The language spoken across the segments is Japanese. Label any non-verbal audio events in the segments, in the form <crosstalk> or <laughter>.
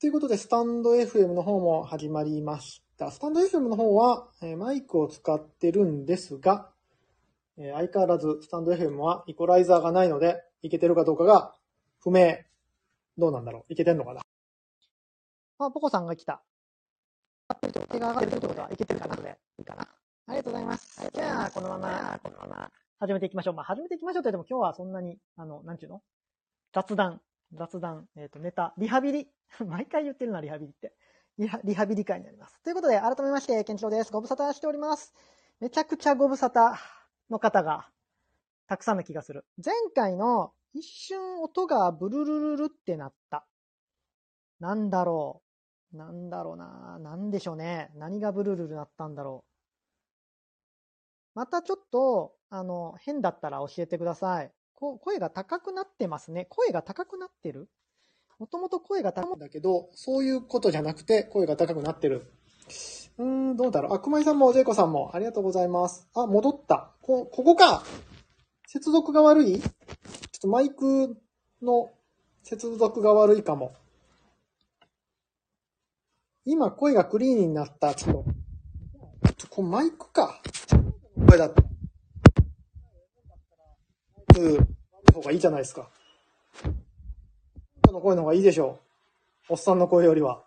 ということで、スタンド FM の方も始まりました。スタンド FM の方は、えマイクを使ってるんですが、え相変わらずスタンド FM はイコライザーがないので、いけてるかどうかが不明。どうなんだろう？いけてんのかな？あ、ポコさんが来た。手が上がってるってことはいけてるかなでいいかな。ありがとうございます。じゃあ、このまま、このまま、始めていきましょう。まあ、始めていきましょうって言っても今日はそんなに、あの、なんちゅうの？雑談、雑談、えっ、と、ネタ、リハビリ。<laughs> 毎回言ってるな、リハビリって。リハリハビリ会になります。ということで、改めまして、ケンチロウです。ご無沙汰しております。めちゃくちゃご無沙汰の方が、たくさんの気がする。前回の一瞬音がブルルルルってなった。なんだろう。なんだろうな。なんでしょうね。何がブルルルなったんだろう。またちょっと、あの、変だったら教えてください。こ声が高くなってますね。声が高くなってるもともと声が高いんだけど、そういうことじゃなくて、声が高くなってる。うーん、どうだろう。あ、熊井さんも、ジェイコさんも、ありがとうございます。あ、戻った。こ、ここか接続が悪い？ちょっとマイクの接続が悪いかも。今、声がクリーンになった。ちょっと、ちょこれマイクか。声だった。マイクの方がいいじゃないですか。少女の声の方がいいでしょう。おっさんの声よりは。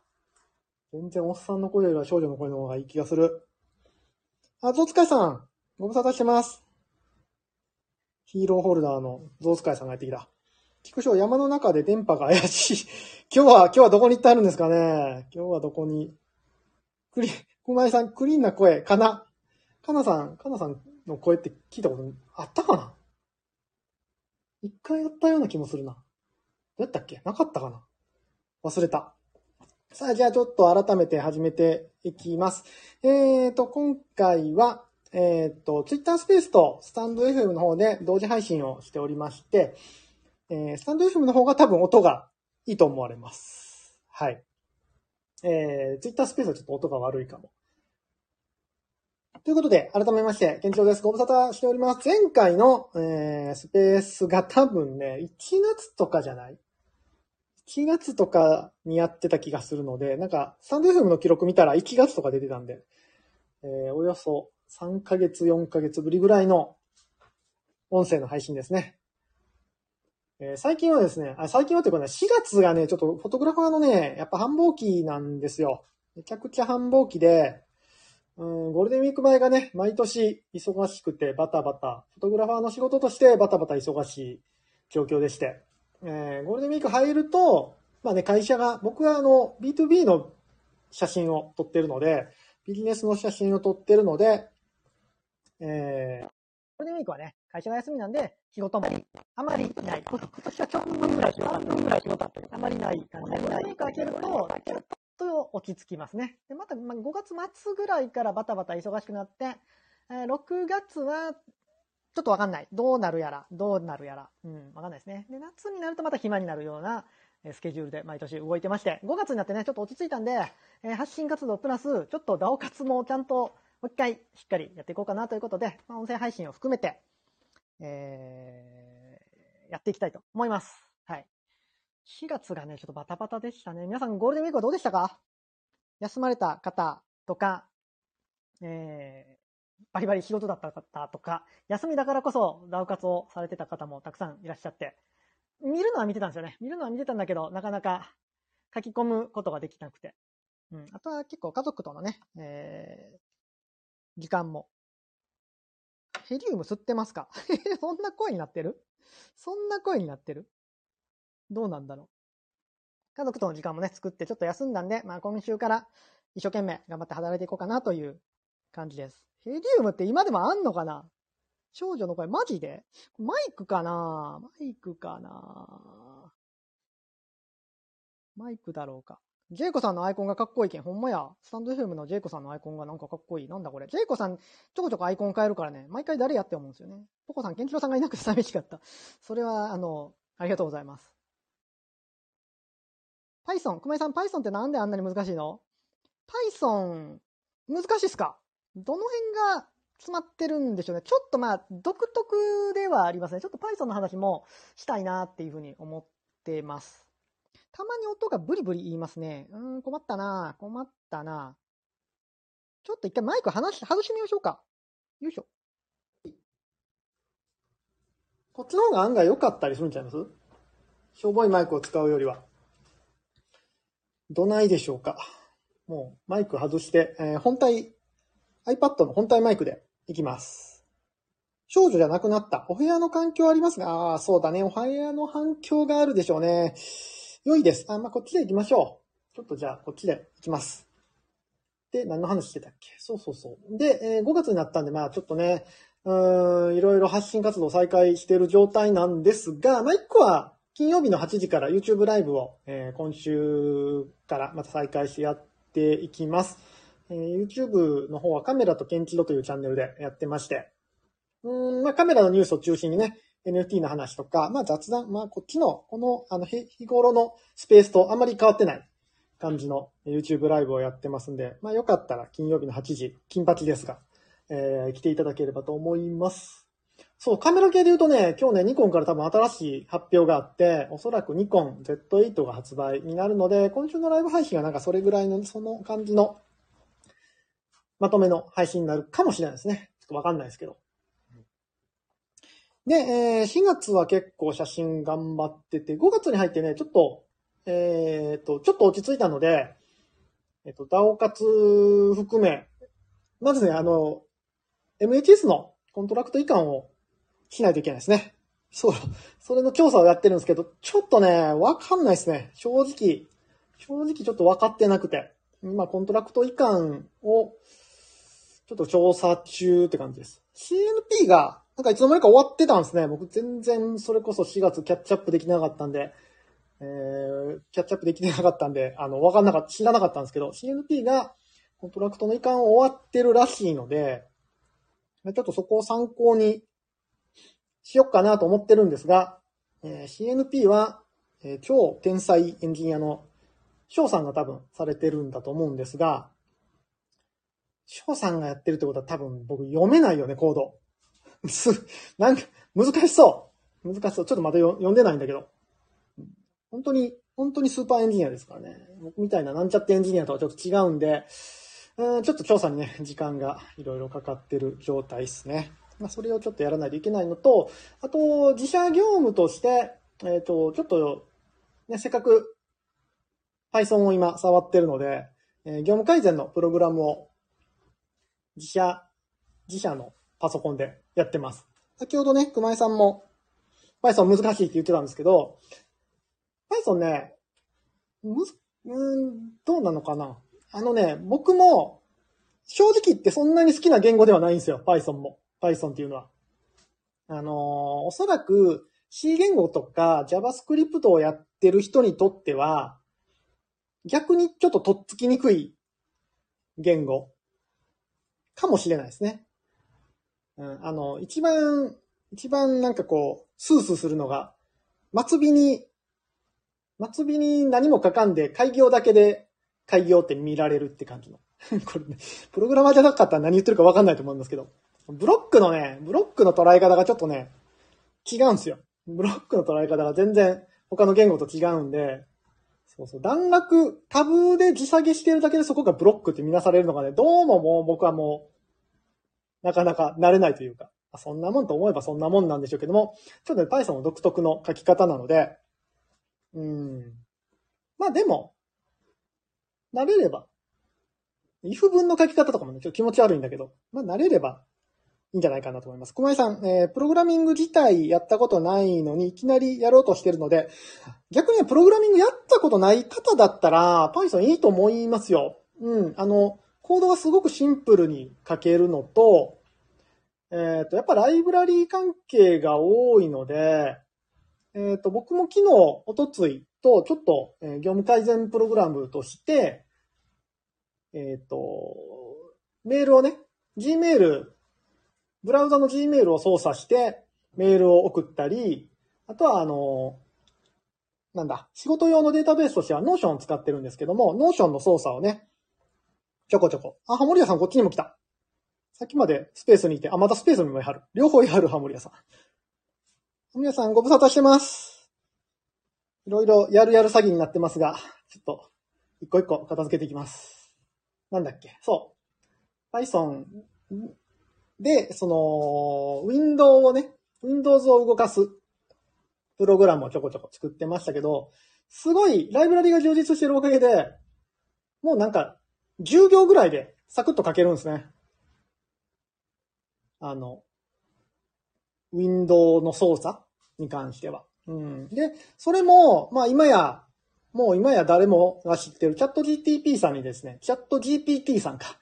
全然おっさんの声よりは少女の声の方がいい気がする。あ、ゾウツカイさん。ご無沙汰してます。ヒーローホルダーのゾウツカイさんがやってきた。菊章、山の中で電波が怪しい。<laughs> 今日は、今日はどこに行ってあるんですかね今日はどこに。クリ、熊井さん、クリーンな声、かな。かなさん、かなさんの声って聞いたことあったかな？一回やったような気もするな。どうやったっけ？なかったかな？忘れた。さあ、じゃあちょっと改めて始めていきます。えーと、今回は、えーと、Twitter スペースとスタンド FM の方で同時配信をしておりまして、えースタンド FM の方が多分音がいいと思われます。はい。えー、Twitter スペースはちょっと音が悪いかも。ということで、改めまして、健長です。ご無沙汰しております。前回の、えー、スペースが多分ね、1月とかじゃない ?1 月とかにやってた気がするので、なんか、スタンド FM の記録見たら1月とか出てたんで、えー、およそ3ヶ月、4ヶ月ぶりぐらいの音声の配信ですね。えー最近はですね、あ最近はというかね、4月がね、ちょっとフォトグラファーのね、やっぱ繁忙期なんですよ。めちゃくちゃ繁忙期で、うん、ゴールデンウィーク前がね、毎年忙しくてバタバタ、フォトグラファーの仕事としてバタバタ忙しい状況でして、えーゴールデンウィーク入ると、まあね、会社が、僕はあの、B2B の写真を撮ってるので、ビジネスの写真を撮ってるので、えー、ゴールデンウィークはね、会社が休みなんで、仕事もあまりない。今年は半分ぐらい仕事半分ぐらい仕事あ、まりない感じで、ゴールデンウィーク明けると、と落ち着きますね。で、また、ま、5月末ぐらいからバタバタ忙しくなって、え6月は、ちょっとわかんない。どうなるやら、どうなるやら。うん、わかんないですね。で、夏になるとまた暇になるような、スケジュールで毎年動いてまして、5月になってね、ちょっと落ち着いたんで、え発信活動プラス、ちょっとダオ活もちゃんと、もう一回しっかりやっていこうかなということで、ま、音声配信を含めて、えーやっていきたいと思います。4月がね、ちょっとバタバタでしたね。皆さんゴールデンウィークはどうでしたか？休まれた方とか、えーバリバリ仕事だった方とか、休みだからこそダウ活をされてた方もたくさんいらっしゃって、見るのは見てたんですよね。見るのは見てたんだけど、なかなか書き込むことができなくて。うん。あとは結構家族とのね、えー時間も。ヘリウム吸ってますか？<laughs> そんな声になってる？そんな声になってる？どうなんだろう家族との時間もね、作ってちょっと休んだんで、まあ今週から一生懸命頑張って働いていこうかなという感じです。ヘリウムって今でもあんのかな？少女の声、マジで？マイクかな？マイクかな？マイクだろうか。ジェイコさんのアイコンがかっこいいけん。ほんまや。スタンド FM のジェイコさんのアイコンがなんかかっこいい。なんだこれ。ジェイコさん、ちょこちょこアイコン変えるからね。毎回誰やって思うんですよね。ポコさん、ケンチロさんがいなくて寂しかった。それは、あの、ありがとうございます。Python、熊井さん、Python ってなんであんなに難しいの ?Python、難しいっすか？どの辺が詰まってるんでしょうね。ちょっとまあ、独特ではありますね。ちょっと Python の話もしたいなっていうふうに思ってます。たまに音がブリブリ言いますね。うん、困ったな困ったなちょっと一回マイク離し、外してみましょうか。よいしょ。こっちの方が案外良かったりするんちゃいます？しょぼいマイクを使うよりは。どないでしょうか。もうマイク外して、えー本体、iPad の本体マイクでいきます。少女じゃなくなった。お部屋の環境ありますが、ああ、そうだね。お部屋の反響があるでしょうね。良いです。あ、まあ、こっちで行きましょう。ちょっとじゃあ、こっちで行きます。で、何の話してたっけ？そうそうそう。で、えー5月になったんで、まあ、ちょっとね、うーん、いろいろ発信活動再開している状態なんですが、まあ、一個は、金曜日の8時から YouTube ライブを、えー今週からまた再開してやっていきます。えー YouTube の方はカメラとケンチロというチャンネルでやってまして、うん、まあ、カメラのニュースを中心にね、NFT の話とか、まあ、雑談、まあ、こっちの、この、あの、日日頃のスペースとあんまり変わってない感じの YouTube ライブをやってますんで、まあ、よかったら金曜日の8時、金八ですが、えー来ていただければと思います。そう、カメラ系で言うとね、今日ね、ニコンから多分新しい発表があって、おそらくニコン Z8 が発売になるので、今週のライブ配信はなんかそれぐらいの、その感じの、まとめの配信になるかもしれないですね。ちょっとわかんないですけど。で、えー4月は結構写真頑張ってて、5月に入ってね、ちょっと、えっ、と、ちょっと落ち着いたので、えっ、と、 DAO 活含め、まずね、あの、MHS のコントラクト移管をしないといけないですね。そう、それの調査をやってるんですけど、ちょっとね、わかんないですね。正直、正直ちょっと分かってなくて。今、コントラクト移管を、ちょっと調査中って感じです。CNP が、なんかいつの間にか終わってたんですね。僕全然それこそ4月キャッチアップできなかったんで、えー、キャッチアップできてなかったんで、あの、わかんなかった、知らなかったんですけど、CNP がコントラクトの移管終わってるらしいので、ちょっとそこを参考にしよっかなと思ってるんですが、えー CNP は、えー超天才エンジニアの翔さんが多分されてるんだと思うんですが、翔さんがやってるってことは多分僕読めないよね、コード。<laughs> す、なんか、難しそう。難しそう。ちょっとまだ読んでないんだけど。本当に、本当にスーパーエンジニアですからね。僕みたいななんちゃってエンジニアとはちょっと違うんで、うんちょっと調査にね、時間がいろいろかかってる状態ですね。まあ、それをちょっとやらないといけないのと、あと、自社業務として、えっ、と、ちょっと、ね、せっかく Python を今触ってるので、えー業務改善のプログラムを自社、自社のパソコンでやってます。先ほどね、熊井さんも Python 難しいって言ってたんですけど、Python ね、むず、うん、どうなのかなあのね、僕も、正直言ってそんなに好きな言語ではないんですよ、Python も。Python っていうのは。あのおそらく C 言語とか JavaScript をやってる人にとっては、逆にちょっととっつきにくい言語かもしれないですね。うん、あの、一番、一番なんかこう、スースーするのが、末尾に、末尾に何も書かんで、開業だけで開業って見られるって感じの。<laughs> これね、プログラマーじゃなかったら何言ってるか分かんないと思うんですけど、ブロックのね、ブロックの捉え方がちょっとね、違うんですよ。ブロックの捉え方が全然他の言語と違うんで、そうそう、段落、タブで時下げしてるだけでそこがブロックって見なされるのがね、どうももう僕はもう、なかなか慣れないというか、そんなもんと思えばそんなもんなんでしょうけども、ちょっとね、Python の独特の書き方なので、うん。まあでも、慣れれば、if 文の書き方とかもね、ちょっと気持ち悪いんだけど、まあ慣れればいいんじゃないかなと思います。小林さん、えープログラミング自体やったことないのに、いきなりやろうとしてるので、逆にプログラミングやったことない方だったら、Python いいと思いますよ。うん、あの、コードがすごくシンプルに書けるのと、えっ、と、やっぱライブラリー関係が多いので、えっ、と、僕も昨日、おとついと、ちょっと、えー業務改善プログラムとして、えっ、と、メールをね、Gmail、ブラウザの Gmail を操作して、メールを送ったり、あとは、あの、なんだ、仕事用のデータベースとしては Notion を使ってるんですけども、Notion の操作をね、ちょこちょこ。あ、ハモリアさんこっちにも来た。さっきまでスペースにいて、あ、またスペースにもいはる。両方いはる、ハモリアさん。ハモリアさんご無沙汰してます。いろいろやるやる詐欺になってますが、ちょっと、一個一個片付けていきます。なんだっけそう。Python で、その、Windows をね、Windows を動かすプログラムをちょこちょこ作ってましたけど、すごいライブラリが充実してるおかげで、もうなんか、10行ぐらいでサクッと書けるんですね。あの、ウィンドウの操作に関しては。うん。で、それも、まあ今や、もう今や誰もが知ってるチャット GTP さんにですね、チャット GPT さんか。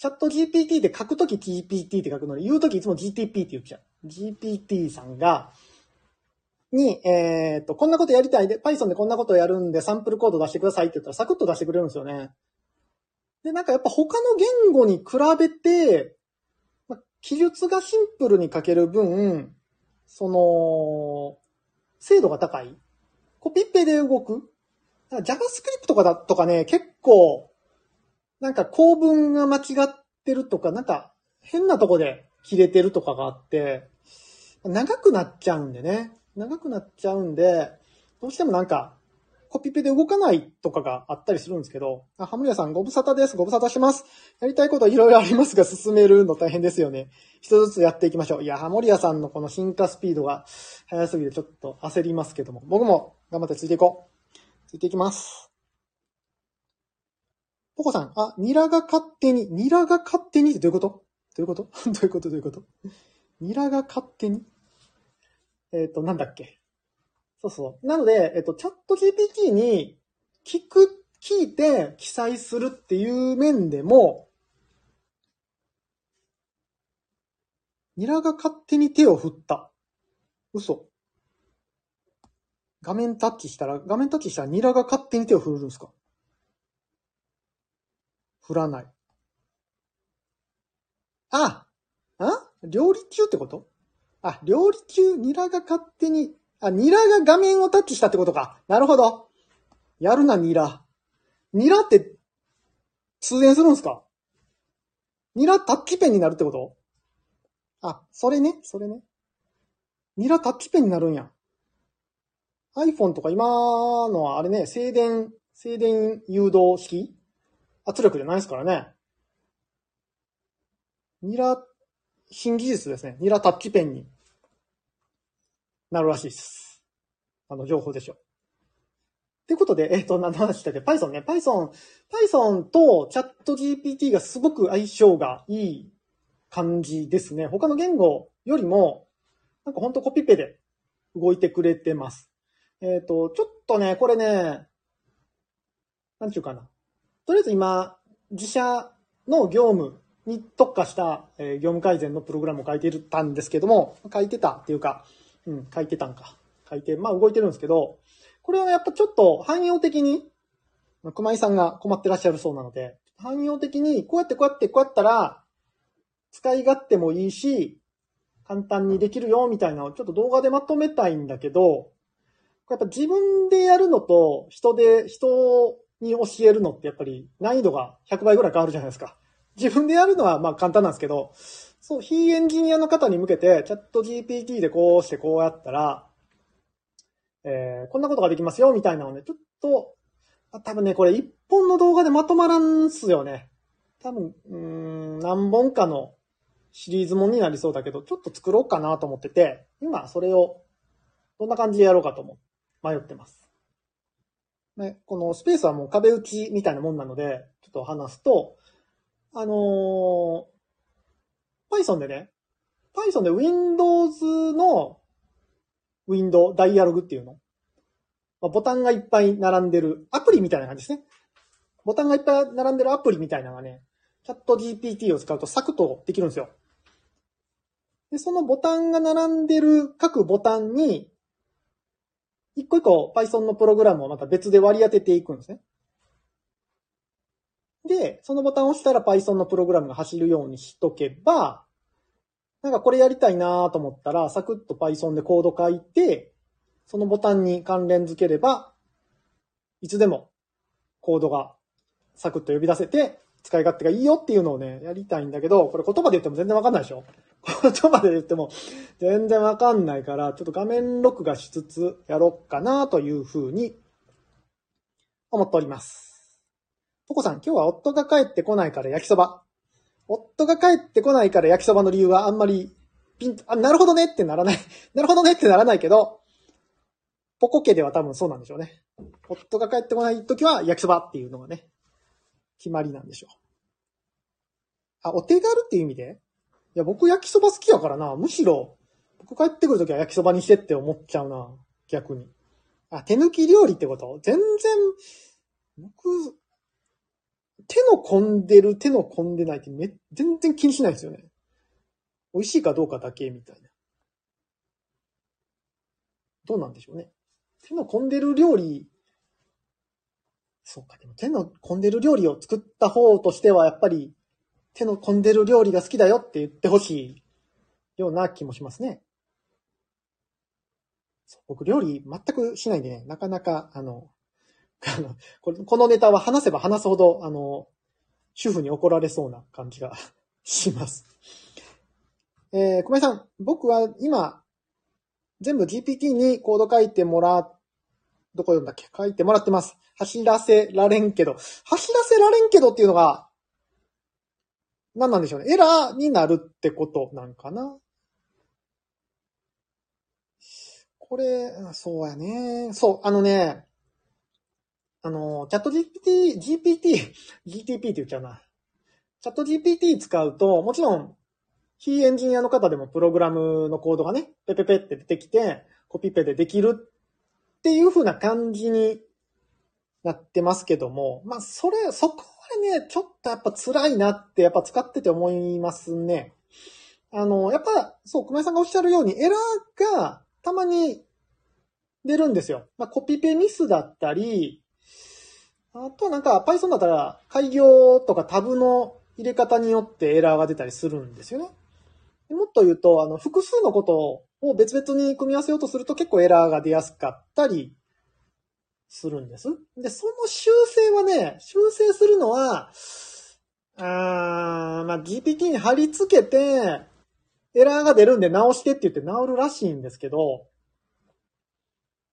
チャット GPT って書くとき GPT って書くのに、言うときいつも GTP って言っちゃう。GPT さんが、に、えっ、と、こんなことやりたいで、Python でこんなことやるんでサンプルコード出してくださいって言ったらサクッと出してくれるんですよね。で、なんかやっぱ他の言語に比べて、ま、記述がシンプルに書ける分、その、精度が高い。コピペで動く。JavaScript とかだとかね、結構、なんか構文が間違ってるとか、なんか変なとこで切れてるとかがあって、長くなっちゃうんでね。長くなっちゃうんで、どうしてもなんか、コピペで動かないとかがあったりするんですけど、あ、ハムリアさんご無沙汰です。ご無沙汰します。やりたいこといろいろありますが、進めるの大変ですよね。一つずつやっていきましょう。いや、ハモリアさんのこの進化スピードが速すぎてちょっと焦りますけども、僕も頑張ってついていこう。ついていきます。ポコさん、あ、ニラが勝手に、ニラが勝手にってどういうこと？どういうこと？<laughs> どういうこと？どういうこと？ニラが勝手に？えっ、と、なんだっけ？そうそう。なので、えっ、と、チャット GPT に聞く、聞いて記載するっていう面でも、ニラが勝手に手を振った。嘘。画面タッチしたら、画面タッチしたらニラが勝手に手を振るんですか？振らない。ああ？料理中ってこと？あ、料理中、ニラが勝手に、あ、ニラが画面をタッチしたってことか。なるほど。やるな、ニラ。ニラって、通電するんすか？ニラタッチペンになるってこと？あ、それね、それね。ニラタッチペンになるんや。iPhone とか今のはあれね、静電、静電誘導式？圧力じゃないですからね。ニラ、新技術ですね。ニラタッチペンになるらしいです。あの、情報でしょ。ってことで、えっ、と、何の話したっけ ?Python ね。Python、Python とチャット GPT がすごく相性がいい感じですね。他の言語よりも、なんかほんとコピペで動いてくれてます。えっ、と、ちょっとね、これね、なんちゅうかな。とりあえず今、自社の業務に特化した、え業務改善のプログラムを書いてたんですけども、書いてたっていうか、うん、書いてたんか。書いて、まあ動いてるんですけど、これはやっぱちょっと汎用的に、熊井さんが困ってらっしゃるそうなので、汎用的にこうやってこうやってこうやったら、使い勝手もいいし、簡単にできるよみたいなのをちょっと動画でまとめたいんだけど、やっぱ自分でやるのと人で、人に教えるのってやっぱり難易度が100倍ぐらい変わるじゃないですか。自分でやるのはまあ簡単なんですけど、そう、非エンジニアの方に向けて、チャット GPT でこうしてこうやったら、えー、こんなことができますよ、みたいなのね、ちょっと、あ多分ね、これ一本の動画でまとまらんすよね。多分、うん、何本かのシリーズもんになりそうだけど、ちょっと作ろうかなと思ってて、今それを、どんな感じでやろうかと思、迷ってます。ね、このスペースはもう壁打ちみたいなもんなので、ちょっと話すと、あのー Python でね、Python で Windows の Window、ダイアログっていうの。まあボタンがいっぱい並んでるアプリみたいな感じですね。ボタンがいっぱい並んでるアプリみたいなのがね、チャット GPT を使うとサクッとできるんですよ。で、そのボタンが並んでる各ボタンに、一個一個 Python のプログラムをまた別で割り当てていくんですね。で、そのボタンを押したら Python のプログラムが走るようにしとけば、なんかこれやりたいなと思ったら、サクッと Python でコード書いて、そのボタンに関連付ければ、いつでもコードがサクッと呼び出せて、使い勝手がいいよっていうのをね、やりたいんだけど、これ言葉で言っても全然わかんないでしょ言葉で言っても全然わかんないから、ちょっと画面録画しつつやろっかなというふうに思っております。ポコさん、今日は夫が帰ってこないから焼きそば。夫が帰ってこないから焼きそばの理由はあんまりピンと、あ、なるほどねってならない。<laughs> なるほどねってならないけど、ポコ家では多分そうなんでしょうね。夫が帰ってこない時は焼きそばっていうのがね、決まりなんでしょう。あ、お手軽っていう意味で？いや、僕焼きそば好きやからな。むしろ、僕帰ってくるときは焼きそばにしてって思っちゃうな。逆に。あ、手抜き料理ってこと？全然、僕、手の込んでる、手の込んでないってめ、全然気にしないですよね。美味しいかどうかだけみたいな。どうなんでしょうね。手の込んでる料理、そうか、でも手の込んでる料理を作った方としては、やっぱり、手の込んでる料理が好きだよって言ってほしいような気もしますね。僕料理全くしないんでね、なかなか、あ <laughs> の、このネタは話せば話すほど、あの、主婦に怒られそうな感じが <laughs> します。えー、小林さん、僕は今、全部 GPT にコード書いてもら、どこ読んだっけ？書いてもらってます。走らせられんけど。走らせられんけどっていうのが、何なんでしょうね。エラーになるってことなんかな。これ、そうやね。そう、あのね、あの、チャット GPT、GPT、GTP って言っちゃうな。チャット GPT 使うと、もちろん、非エンジニアの方でもプログラムのコードがね、ペペペって出てきて、コピペでできるっていう風な感じになってますけども、まあ、それ、そこはね、ちょっとやっぱ辛いなって、やっぱ使ってて思いますね。あの、やっぱ、そう、熊井さんがおっしゃるように、エラーがたまに出るんですよ。まあ、コピペミスだったり、あとなんか Python だったら開業とかタブの入れ方によってエラーが出たりするんですよね。もっと言うと、あの、複数のことを別々に組み合わせようとすると結構エラーが出やすかったりするんです。で、その修正はね、修正するのは、あーまあ、GPT に貼り付けて、エラーが出るんで直してって言って直るらしいんですけど、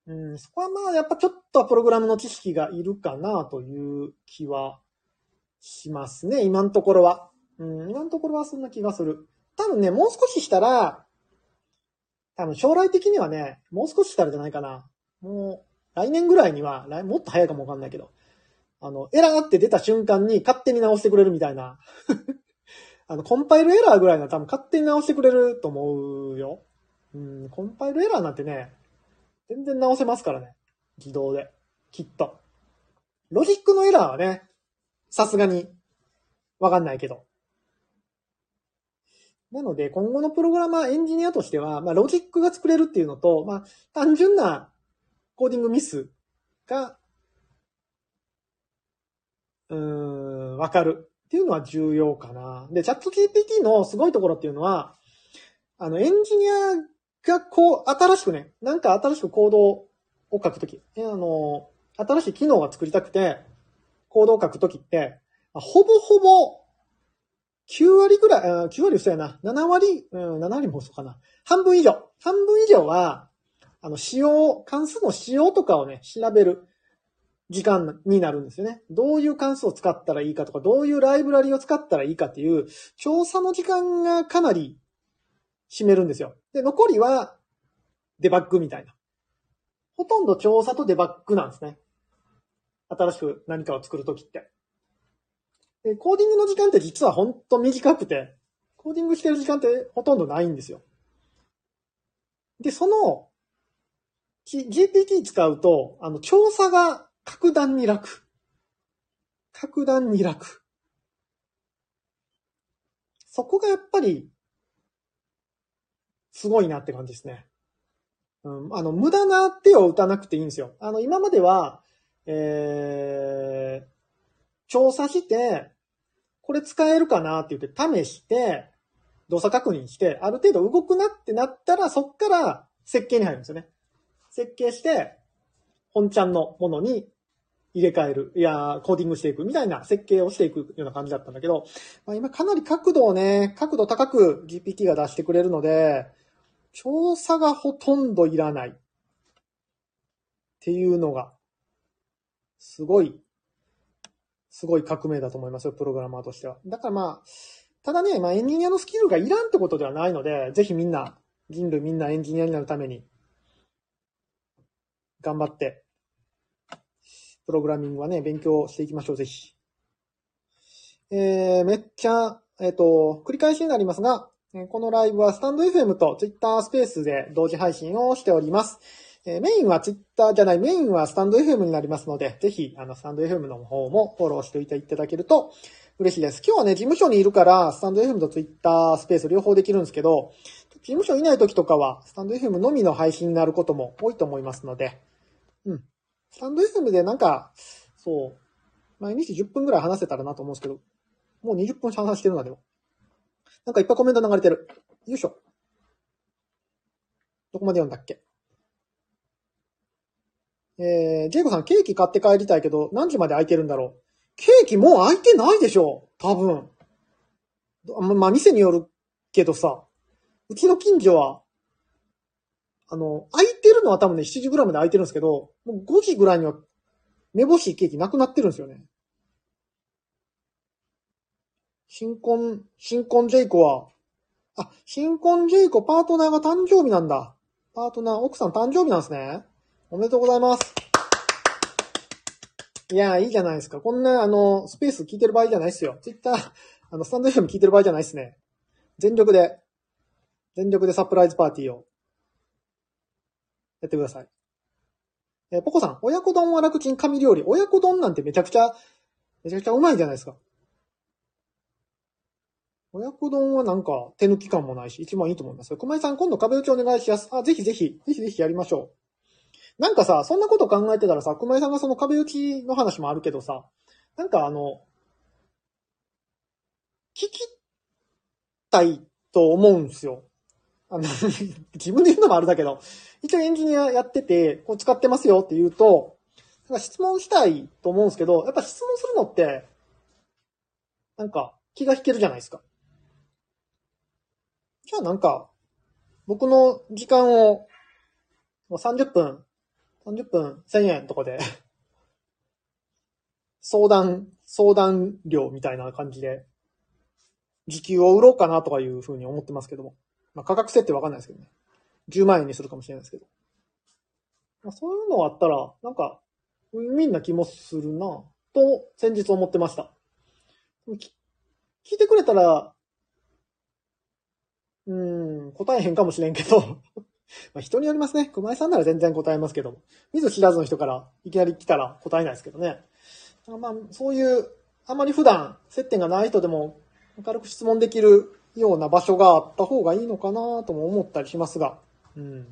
うん、そこはまあ、やっぱちょっとプログラムの知識がいるかなという気はしますね、今のところは。うん、今のところはそんな気がする。多分ね、もう少ししたら、多分将来的にはね、もう少ししたらじゃないかな。もう、来年ぐらいには、もっと早いかもわかんないけど、あの、エラーって出た瞬間に勝手に直してくれるみたいな。<laughs> あの、コンパイルエラーぐらいなら多分勝手に直してくれると思うよ。うん、コンパイルエラーなんてね、全然直せますからね。自動で。きっと。ロジックのエラーはね、さすがに、わかんないけど。なので、今後のプログラマー、エンジニアとしては、まあ、ロジックが作れるっていうのと、まあ、単純なコーディングミスが、うん、わかるっていうのは重要かな。で、 ChatGPT のすごいところっていうのは、あの、エンジニアがこう、新しくね、なんか新しくコードを書くとき、あの、新しい機能が作りたくて、コードを書くときって、ほぼほぼ、9割ぐらい、9割嘘やな。7割、うん、7割も嘘かな。半分以上。半分以上は、あの、使用、関数の使用とかをね、調べる時間になるんですよね。どういう関数を使ったらいいかとか、どういうライブラリを使ったらいいかっていう、調査の時間がかなり占めるんですよ。で、残りは、デバッグみたいな。ほとんど調査とデバッグなんですね。新しく何かを作るときって。で、コーディングの時間って実はほんと短くて、コーディングしてる時間ってほとんどないんですよ。で、その、GPT 使うと、あの、調査が格段に楽。格段に楽。そこがやっぱり、すごいなって感じですね。うん、あの、無駄な手を打たなくていいんですよ。あの、今までは、えー、調査して、これ使えるかなって言って試して、動作確認して、ある程度動くなってなったら、そっから設計に入るんですよね。設計して、本ちゃんのものに入れ替える。いや、コーディングしていくみたいな設計をしていくような感じだったんだけど、まあ、今かなり角度をね、角度高く GPT が出してくれるので、調査がほとんどいらない。っていうのが、すごい、すごい革命だと思いますよ、プログラマーとしては。だからまあ、ただね、まあエンジニアのスキルがいらんってことではないので、ぜひみんな、人類みんなエンジニアになるために、頑張ってプログラミングはね、勉強していきましょう、ぜひ。えー、めっちゃ、えっ、ー、と、繰り返しになりますが、このライブはスタンド FM と Twitter スペースで同時配信をしております。え、メインは Twitter じゃない、メインはスタンド FM になりますので、ぜひ、あの、スタンド FM の方もフォローしておいていただけると嬉しいです。今日はね、事務所にいるから、スタンド FM と Twitter スペース両方できるんですけど、事務所いない時とかは、スタンド FM のみの配信になることも多いと思いますので、うん。スタンド FM でなんか、そう、毎日10分ぐらい話せたらなと思うんですけど、もう20分話してるな、でも。なんかいっぱいコメント流れてる。よいしょ。どこまで読んだっけ？えー、ジェイコさん、ケーキ買って帰りたいけど、何時まで空いてるんだろう？ケーキもう空いてないでしょ多分。まあ、店によるけどさ、うちの近所は、あの、空いてるのは多分ね、7時ぐらいまで空いてるんですけど、もう5時ぐらいには、めぼしいケーキなくなってるんですよね。新婚、新婚ジェイコは、あ、新婚ジェイコパートナーが誕生日なんだ。パートナー、奥さん誕生日なんですね。おめでとうございます。いや、いいじゃないですか。こんな、あの、スペース聞いてる場合じゃないですよ。ツイッター、あの、スタンド FM 聞いてる場合じゃないですね。全力で、全力でサプライズパーティーをやってください。えー、ポコさん、親子丼は楽ちん神料理。親子丼なんてめちゃくちゃ、めちゃくちゃうまいじゃないですか。親子丼はなんか手抜き感もないし、一番いいと思います。熊井さん、今度壁打ちお願いします。あ、ぜひぜひ、ぜひぜひやりましょう。なんかさ、そんなこと考えてたらさ、熊井さんがその壁打ちの話もあるけどさ、なんかあの、聞きたいと思うんですよ。あの <laughs> 自分で言うのもあれだけど、一応エンジニアやってて、こう使ってますよって言うと、なんか質問したいと思うんですけど、やっぱ質問するのって、なんか気が引けるじゃないですか。じゃあなんか、僕の時間を、30分、30分1000円とかで <laughs> 相談、相談料みたいな感じで、時給を売ろうかなとかいうふうに思ってますけども。まあ、価格設定わかんないですけどね。10万円にするかもしれないですけど。まあ、そういうのがあったら、なんか、ウィンな気もするなと、先日思ってました。聞いてくれたら、うん、答えへんかもしれんけど <laughs> まあ人によりますね。熊井さんなら全然答えますけど見ず知らずの人からいきなり来たら答えないですけどね。まあ、そういう、あまり普段接点がない人でも軽く質問できるような場所があった方がいいのかなとも思ったりしますが、うん。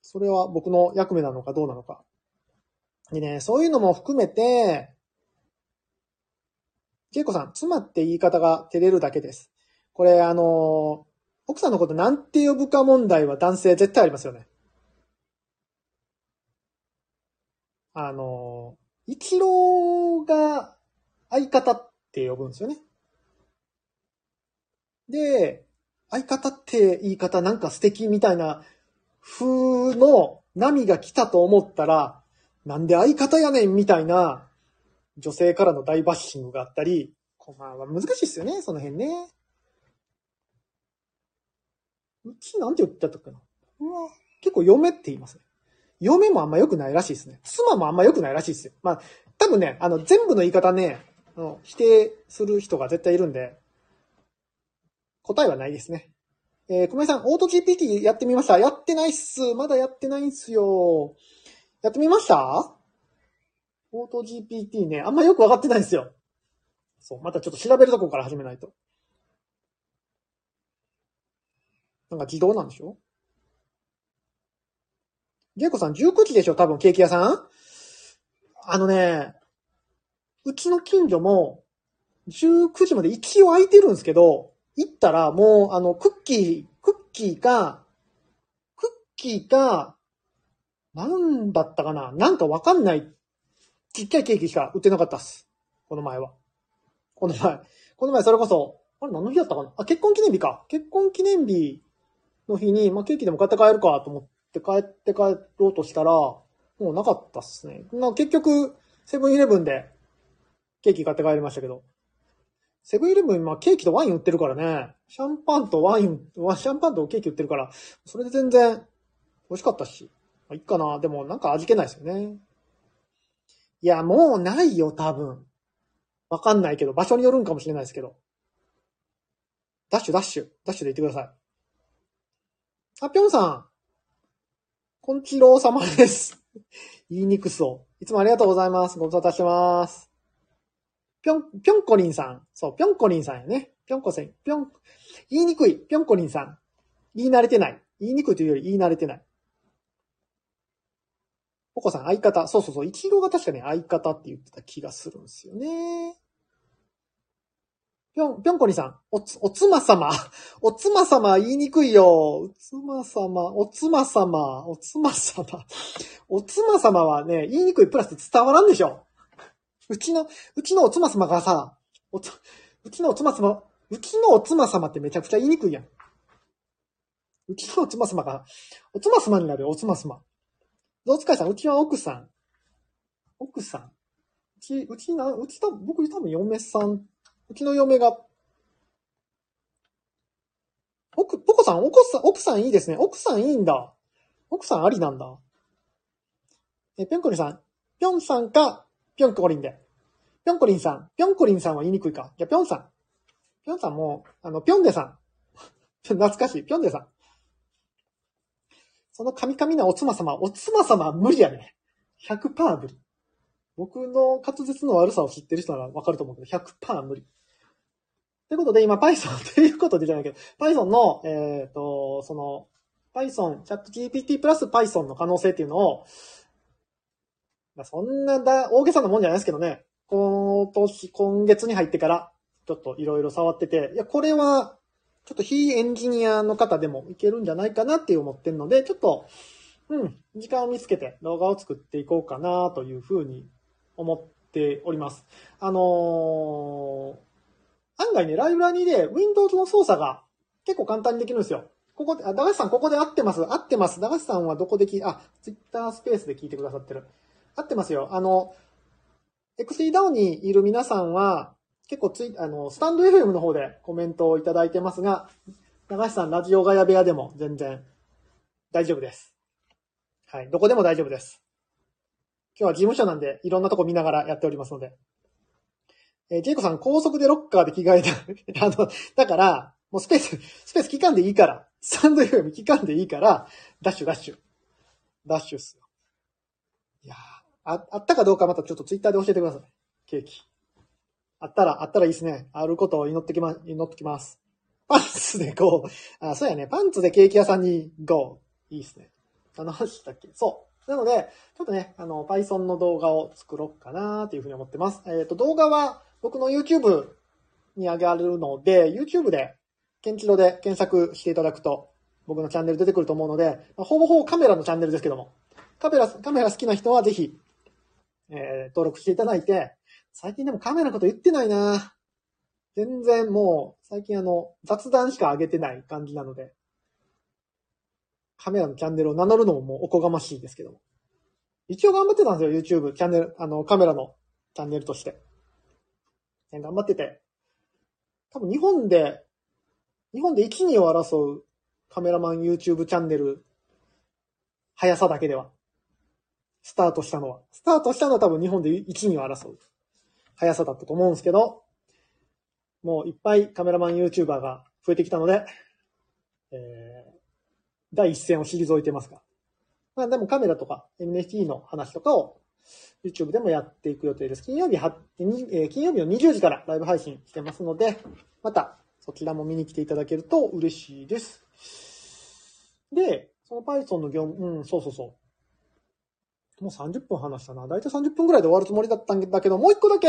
それは僕の役目なのかどうなのか。でね、そういうのも含めて、ジェイコさん、妻って言い方が照れるだけです。これ、あの、奥さんのことなんて呼ぶか問題は男性絶対ありますよね。あの、一郎が相方って呼ぶんですよね。で、相方って言い方なんか素敵みたいな風の波が来たと思ったら、なんで相方やねんみたいな女性からの大バッシングがあったり、こまあ難しいっすよね、その辺ね。うちなんて言ってたっけな。うわ結構嫁って言いますね。嫁もあんま良くないらしいですね。妻もあんま良くないらしいですよ。まあ、多分ね、あの、全部の言い方ね、あの否定する人が絶対いるんで、答えはないですね。えー、小林さん、オート GPT やってみましたやってないっす。まだやってないんすよ。やってみました？オート GPT ね、あんまよくわかってないんですよ。そう、またちょっと調べるとこから始めないと。なんか自動なんでしょ？ジェイコさん、19時でしょ？多分ケーキ屋さん？あのね、うちの近所も、19時まで一応空いてるんですけど、行ったらもう、あの、クッキー、クッキーか、クッキーか、なんだったかな？なんかわかんないちっちゃいケーキしか売ってなかったっす。この前は。この前。この前それこそ、あれ何の日だったかな？あ、結婚記念日か。結婚記念日の日に、まあ、ケーキでも買って帰るかと思って帰って帰ろうとしたら、もうなかったっすね。まあ、結局、セブンイレブンでケーキ買って帰りましたけど。セブンイレブン今ケーキとワイン売ってるからね。シャンパンとワイン、シャンパンとケーキ売ってるから、それで全然美味しかったし。まあ、いっかな。でもなんか味気ないですよね。いや、もうないよ、多分。わかんないけど、場所によるんかもしれないですけど。ダッシュ、ダッシュ、ダッシュで言ってください。あ、ぴょんさん。こんちろうさまです。<laughs> 言いにくそう。いつもありがとうございます。ご無沙汰してます。ぴょん、ぴょんこりんさん。そう、ぴょんこりんさんやね。ぴょんこせん、ぴょん、言いにくい。ぴょんこりんさん。言い慣れてない。言いにくいというより言い慣れてない。ポコさん、相方。そうそうそう。イチローが確かに相方って言ってた気がするんですよね。ぴょん、ぴょんこりんさん。おつ、おつま様。<laughs> おつま様言いにくいよ。おつま様、おつま様、おつま様。おつま様はね、言いにくいプラス伝わらんでしょ。うちの、うちのおつま様がさ、おつ、うちのおつま様、うちのおつま様ってめちゃくちゃ言いにくいやん。うちのおつま様が、おつま様になるよ、おつま様。ゾウ使いさん、うちは奥さん。奥さん。うち、うちな、うち多分、僕多分嫁さん。うちの嫁が、奥、ポコさん、奥さん、奥さんいいですね。奥さんいいんだ。奥さんありなんだ。え、ぴょんこりさん。ぴょんさんか、ぴょんこりんで。ぴょんこりんさん。ぴょんこりんさんは言いにくいか。じゃ、ぴょんさん。ぴょんさんも、あの、ぴょんでさん。<laughs> 懐かしい。ぴょんでさん。その神々なお妻様、お妻様は無理やね。100%無理。僕の滑舌の悪さを知ってる人ならわかると思うけど、100%無理。ということで、今 Python <laughs> ということでじゃないけど、Python の、えっ、ー、と、その、Python、ChatGPT プラス Python の可能性っていうのを、まあ、そんな大げさなもんじゃないですけどね、今年、今月に入ってから、ちょっといろいろ触ってて、いや、これはちょっと非エンジニアの方でもいけるんじゃないかなって思ってるので、ちょっと、うん、時間を見つけて動画を作っていこうかなというふうに思っております。あのー、案外ね、ライブラリで Windows の操作が結構簡単にできるんですよ。ここで、あ、駄菓子さんここで合ってます？合ってます。駄菓子さんはどこで聞い、あ、Twitter スペースで聞いてくださってる。合ってますよ。あの、XE にいる皆さんは、結構ツイ、あの、スタンド FM の方でコメントをいただいてますが、長橋さん、ラジオガヤ部屋でも全然大丈夫です。はい。どこでも大丈夫です。今日は事務所なんで、いろんなとこ見ながらやっておりますので。えー、ジェイコさん、高速でロッカーで着替えた。<laughs> あの、だから、もうスペース、スペース聞かんでいいから、スタンド FM 聞かんでいいから、ダッシュダッシュ。ダッシュっすよ。いやーあ、あったかどうかまたちょっとツイッターで教えてください。ケーキ。あったら、あったらいいですね。あることを祈ってきま、祈ってきます。パンツで GO。あ、そうやね。パンツでケーキ屋さんに GO。いいですね。あの話したっけ？そう。なので、ちょっとね、あの、Python の動画を作ろうかなというふうに思ってます。えっ、ー、と、動画は僕の YouTube に上がるので、YouTube で、ケンチロで検索していただくと、僕のチャンネル出てくると思うので、ほぼほぼカメラのチャンネルですけども、カメラ、カメラ好きな人はぜひ、えー、登録していただいて、最近でもカメラのこと言ってないな全然もう、最近あの、雑談しか上げてない感じなので、カメラのチャンネルを名乗るのももうおこがましいですけども。一応頑張ってたんですよ、YouTube、チャンネル、あの、カメラのチャンネルとして。頑張ってて。多分日本で、日本で1、2を争うカメラマン YouTube チャンネル、速さだけでは。スタートしたのは。スタートしたのは多分日本で1、2を争う。速さだったと思うんですけど、もういっぱいカメラマン YouTuber が増えてきたので、えー、第一線を退いてますが。まあでもカメラとか NFT の話とかを YouTube でもやっていく予定です。金曜日は、えー、金曜日の20時からライブ配信してますので、またそちらも見に来ていただけると嬉しいです。で、その Python の業務、うん、そうそうそう。もう30分話したな。だいたい30分くらいで終わるつもりだったんだけど、もう一個だけ、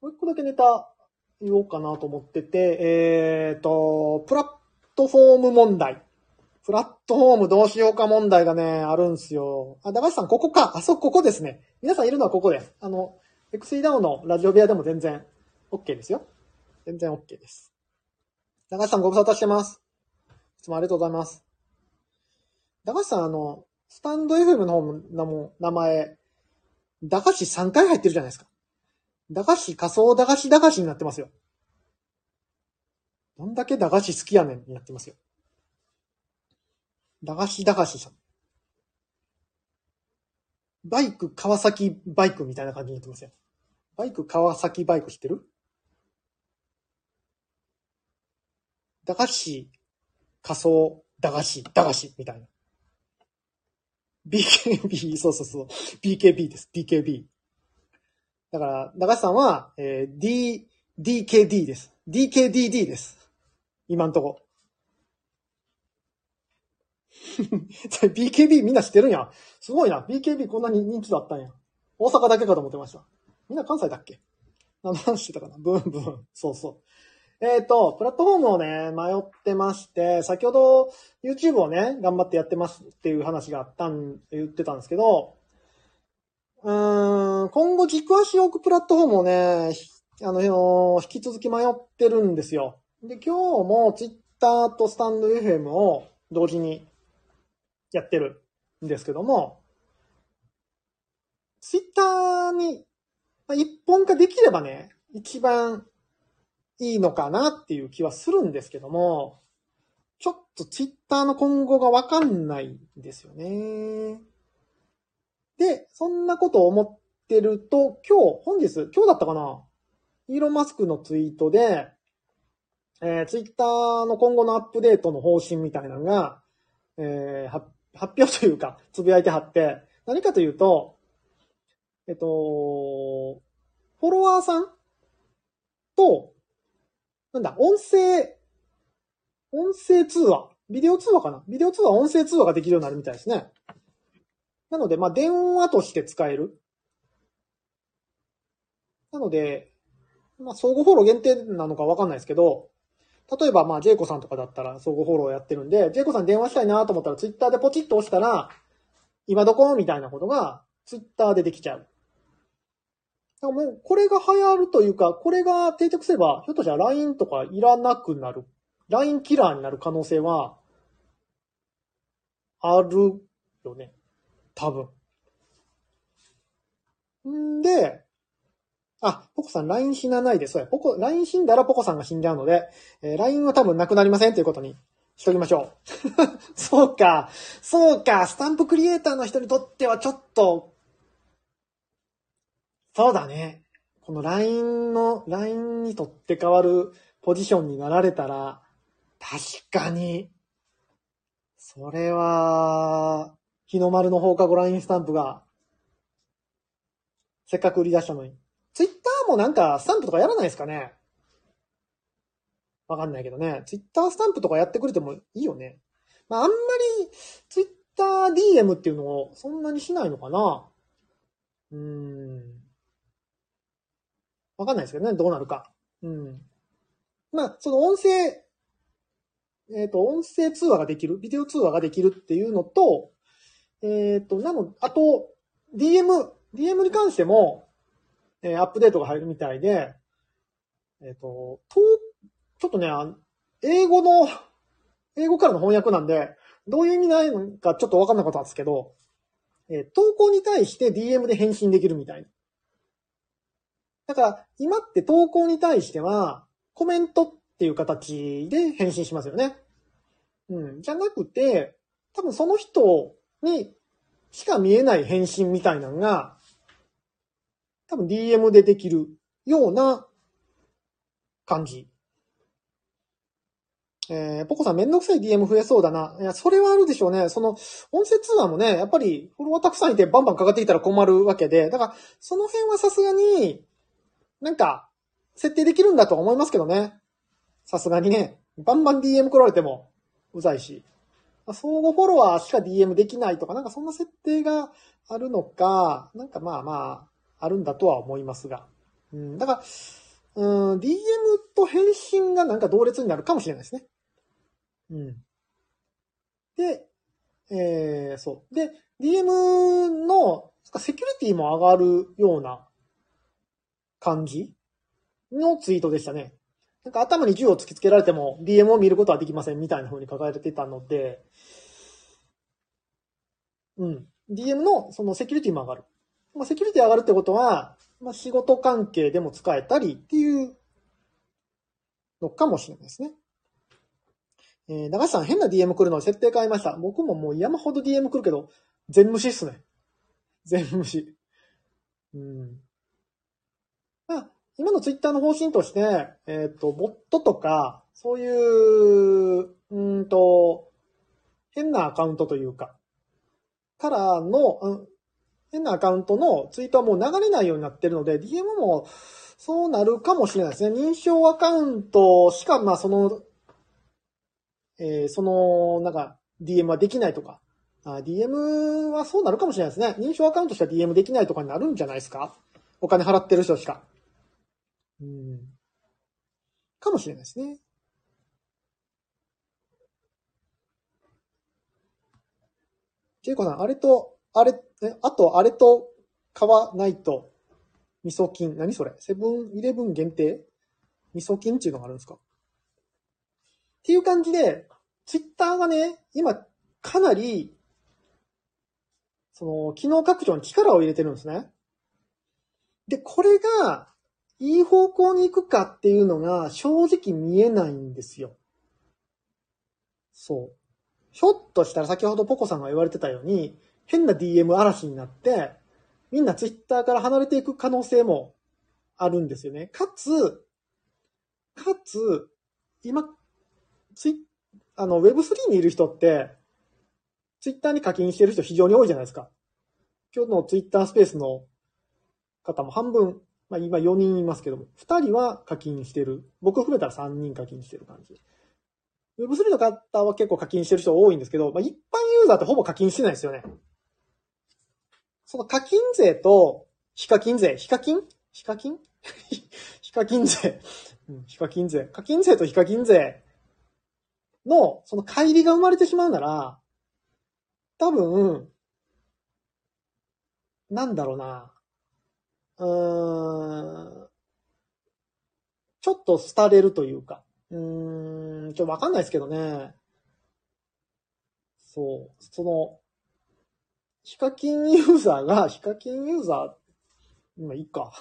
もう一個だけネタ言おうかなと思ってて、えっ、ー、と、プラットフォーム問題。プラットフォームどうしようか問題がね、あるんすよ。あ、高橋さん、ここか。あ、そ、ここですね。皆さんいるのはここです。あの、XE ダウンのラジオ部屋でも全然 OK ですよ。全然 OK です。高橋さんご無沙汰してます。いつもありがとうございます。高橋さん、あの、スタンド FM の方も、名も、名前、駄菓子3回入ってるじゃないですか。駄菓子、仮想駄菓子駄菓子になってますよ。どんだけ駄菓子好きやねんになってますよ。駄菓子駄菓子さん。バイク、川崎バイクみたいな感じになってますよ。バイク、川崎バイク知ってる？駄菓子、仮想、駄菓子、駄菓子みたいな。BKB、そうそうそう。BKB です。BKB。だから、駄菓子さんは、えー D、DKD です。DKDD です。今んとこ。<laughs> BKB みんな知ってるんや。すごいな。BKB こんなに人気だったんや。大阪だけかと思ってました。みんな関西だっけ？何の話してたかな？ブンブン。そうそう。えっ、と、プラットフォームをね、迷ってまして、先ほど YouTube をね、頑張ってやってますっていう話があったん、言ってたんですけど、うーん、今後軸足を置くプラットフォームをね、あの、引き続き迷ってるんですよ。で、今日も Twitter とスタンド FM を同時にやってるんですけども、Twitter に一本化できればね、一番いいのかなっていう気はするんですけども、ちょっと Twitter の今後がわかんないんですよね。で、そんなことを思ってると、今日、本日、今日だったかな？イーロン・マスクのツイートで、えー、ツイッターの今後のアップデートの方針みたいなのが、えー発表というか、つぶやいてはって、何かというと、えっと、フォロワーさんと、なんだ、音声、音声通話、ビデオ通話かな？ビデオ通話、音声通話ができるようになるみたいですね。なので、まあ、電話として使える。なので、まあ、相互フォロー限定なのかわかんないですけど、例えば、まあ、ジェイコさんとかだったら相互フォローやってるんで、ジェイコさんに電話したいなと思ったら、ツイッターでポチッと押したら、今どこ？みたいなことが、ツイッターでできちゃう。だからもう、これが流行るというか、これが定着すれば、ひょっとしたら LINE とかいらなくなる。LINE キラーになる可能性は、あるよね。多分。んで、あ、ポコさん LINE 死なないで、そうや、ポコ、LINE 死んだらポコさんが死んじゃうので、えー LINE は多分なくなりませんということにしときましょう。<laughs> そうか、そうか、スタンプクリエイターの人にとってはちょっと、そうだね。この LINE の、LINE にとって変わるポジションになられたら、確かに、それは、日の丸の放課後 LINE スタンプが、せっかく売り出したのに。ツイッターもなんかスタンプとかやらないですかねわかんないけどね。ツイッタースタンプとかやってくれてもいいよね。まあ、あんまり、ツイッター DM っていうのをそんなにしないのかなうーん。わかんないですけどね、どうなるか。うん。まあ、その音声、えっ、と、音声通話ができる、ビデオ通話ができるっていうのと、えっ、と、なの、あと、DM、DM に関しても、えーアップデートが入るみたいで、えっ、と、と、ちょっとね、あ英語の、英語からの翻訳なんで、どういう意味ないのかちょっとわかんなかったんですけど、えー投稿に対して DM で返信できるみたいな。だから、今って投稿に対しては、コメントっていう形で返信しますよね。うん。じゃなくて、多分その人にしか見えない返信みたいなのが、多分 DM でできるような感じ。えー、ポコさんめんどくさい DM 増えそうだな。いや、それはあるでしょうね。その、音声通話もね、やっぱりフォロワーたくさんいてバンバンかかってきたら困るわけで、だから、その辺はさすがに、なんか、設定できるんだと思いますけどね。さすがにね。バンバン DM 来られても、うざいし。相互フォロワーしか DM できないとか、なんかそんな設定があるのか、なんかまあまあ、あるんだとは思いますが。うん、だから、うん、DM と返信がなんか同列になるかもしれないですね。うん。で、えー、そう。で、DM のセキュリティも上がるような感じ？のツイートでしたね。なんか頭に銃を突きつけられても DM を見ることはできませんみたいな風に書かれてたので、うん。DM のそのセキュリティも上がる。まあ、セキュリティ上がるってことは、まあ、仕事関係でも使えたりっていうのかもしれないですね。えー、長橋さん変な DM 来るの設定変えました。僕ももう山ほど DM 来るけど、全無視っすね。全無視。うん。今のツイッターの方針として、えっ、ー、と、ボットとか、そういう、うんと、変なアカウントというか、からの、うん、変なアカウントのツイートはもう流れないようになってるので、DM もそうなるかもしれないですね。認証アカウントしか、まあその、えー、その、なんか、DM はできないとか、DM はそうなるかもしれないですね。認証アカウントしか DM できないとかになるんじゃないですかお金払ってる人しか。うん。かもしれないですね。ジェイコさん、あれと、あれ、え、あと、あれと買わないと、味噌菌。何それ？セブンイレブン限定？味噌菌っていうのがあるんですか？っていう感じで、ツイッターがね、今、かなり、その、機能拡張に力を入れてるんですね。で、これが、いい方向に行くかっていうのが正直見えないんですよ。そう。ひょっとしたら先ほどポコさんが言われてたように、変な DM 嵐になって、みんなツイッターから離れていく可能性もあるんですよね。かつ、かつ、今、ツイあの、Web3 にいる人って、ツイッターに課金してる人非常に多いじゃないですか。今日のツイッタースペースの方も半分、まあ今4人いますけども、2人は課金してる。僕含めたら3人課金してる感じ。Web3 の方は結構課金してる人多いんですけど、まあ、一般ユーザーってほぼ課金してないですよね。その課金税と非課金税、非課金？非課金？<laughs> 非課金税、うん、非課金税。課金税と非課金税の、その乖離が生まれてしまうなら、多分、なんだろうな。うん。ちょっと廃れるというか。うん、ちょっとわかんないですけどね。そう。その、ヒカキンユーザーが、ヒカキンユーザー、まあいいか。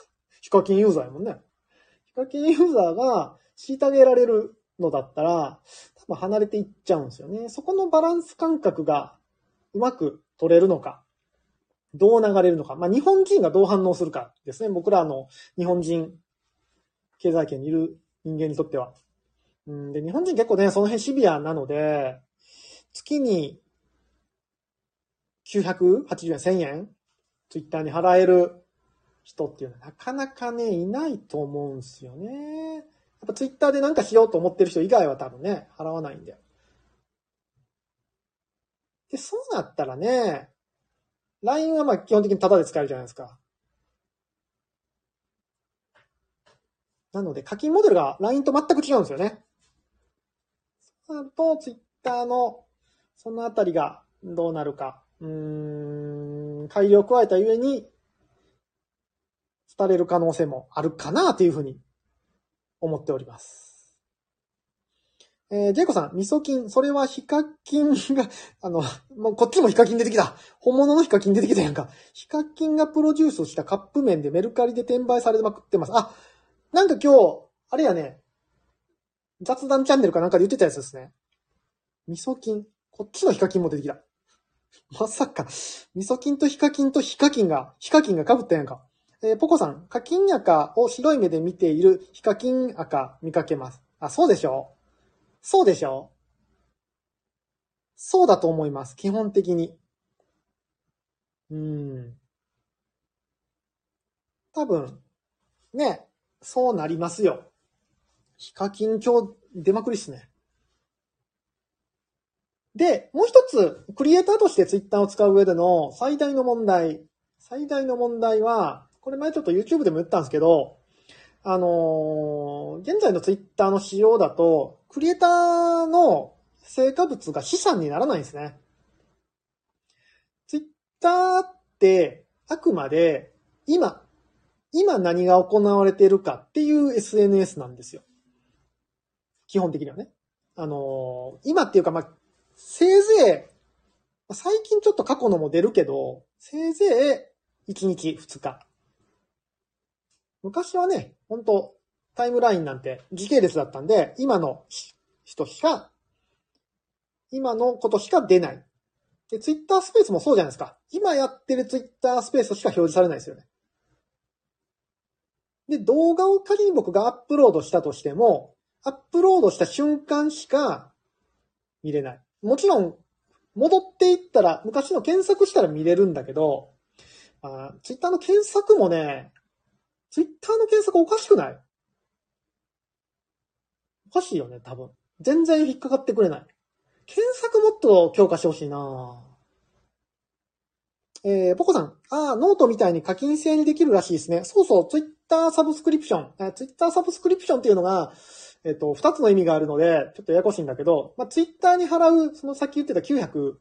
ヒカキンユーザーやもんね。ヒカキンユーザーが虐げられるのだったら、多分離れていっちゃうんですよね。そこのバランス感覚がうまく取れるのか、どう流れるのか。まあ日本人がどう反応するかですね。僕らの日本人経済圏にいる人間にとっては。うん、で、日本人結構ね、その辺シビアなので、月に980円、1000円、ツイッターに払える人っていうのはなかなかね、いないと思うんですよね。やっぱツイッターでなんかしようと思ってる人以外は多分ね、払わないんで。で、そうなったらね、LINE はまあ基本的にタダで使えるじゃないですか。なので課金モデルが LINE と全く違うんですよね。そうなると、ツイッターの、そのあたりがどうなるか。うん、改良を加えたゆえに、廃れる可能性もあるかなというふうに思っております。えー、ジェイコさん、味噌菌、それはヒカキンが、<laughs> あの、もうこっちもヒカキン出てきた。本物のヒカキン出てきたやんか。ヒカキンがプロデュースしたカップ麺でメルカリで転売されまくってます。あ、なんか今日、あれやね、雑談チャンネルかなんかで言ってたやつですね。味噌菌。こっちのヒカキンも出てきた。まさか、味噌菌とヒカキンとヒカキンが、ヒカキンが被ったやんか。えー、ポコさん、課金赤を白い目で見ているヒカキン赤見かけます。あ、そうでしょうそうでしょ？そうだと思います。基本的に。うん。多分、ね、そうなりますよ。ヒカキン今日出まくりっすね。で、もう一つ、クリエイターとしてツイッターを使う上での最大の問題。最大の問題は、これ前ちょっと YouTube でも言ったんですけど、あのー、現在のツイッターの仕様だと、クリエイターの、成果物が資産にならないんですね。ツイッターって、あくまで、今、今何が行われているかっていう SNS なんですよ。基本的にはね。あのー今っていうか、まあ、せいぜい、最近ちょっと過去のも出るけど、せいぜい1日2日。昔はね、本当タイムラインなんて時系列だったんで、今の人しか、今のことしか出ない。で、ツイッタースペースもそうじゃないですか。今やってるツイッタースペースしか表示されないですよね。で、動画を仮に僕がアップロードしたとしても、アップロードした瞬間しか見れない。もちろん、戻っていったら、昔の検索したら見れるんだけど、あツイッターの検索もね、ツイッターの検索おかしくないかしいよね、多分。全然引っかかってくれない。検索もっと強化してほしいなえー、ポコさん。ああ、ノートみたいに課金制にできるらしいですね。そうそう、ツイッターサブスクリプション。えー、ツイッターサブスクリプションっていうのが、えっ、と、二つの意味があるので、ちょっとややこしいんだけど、まあ、ツイッターに払う、そのさっき言ってた980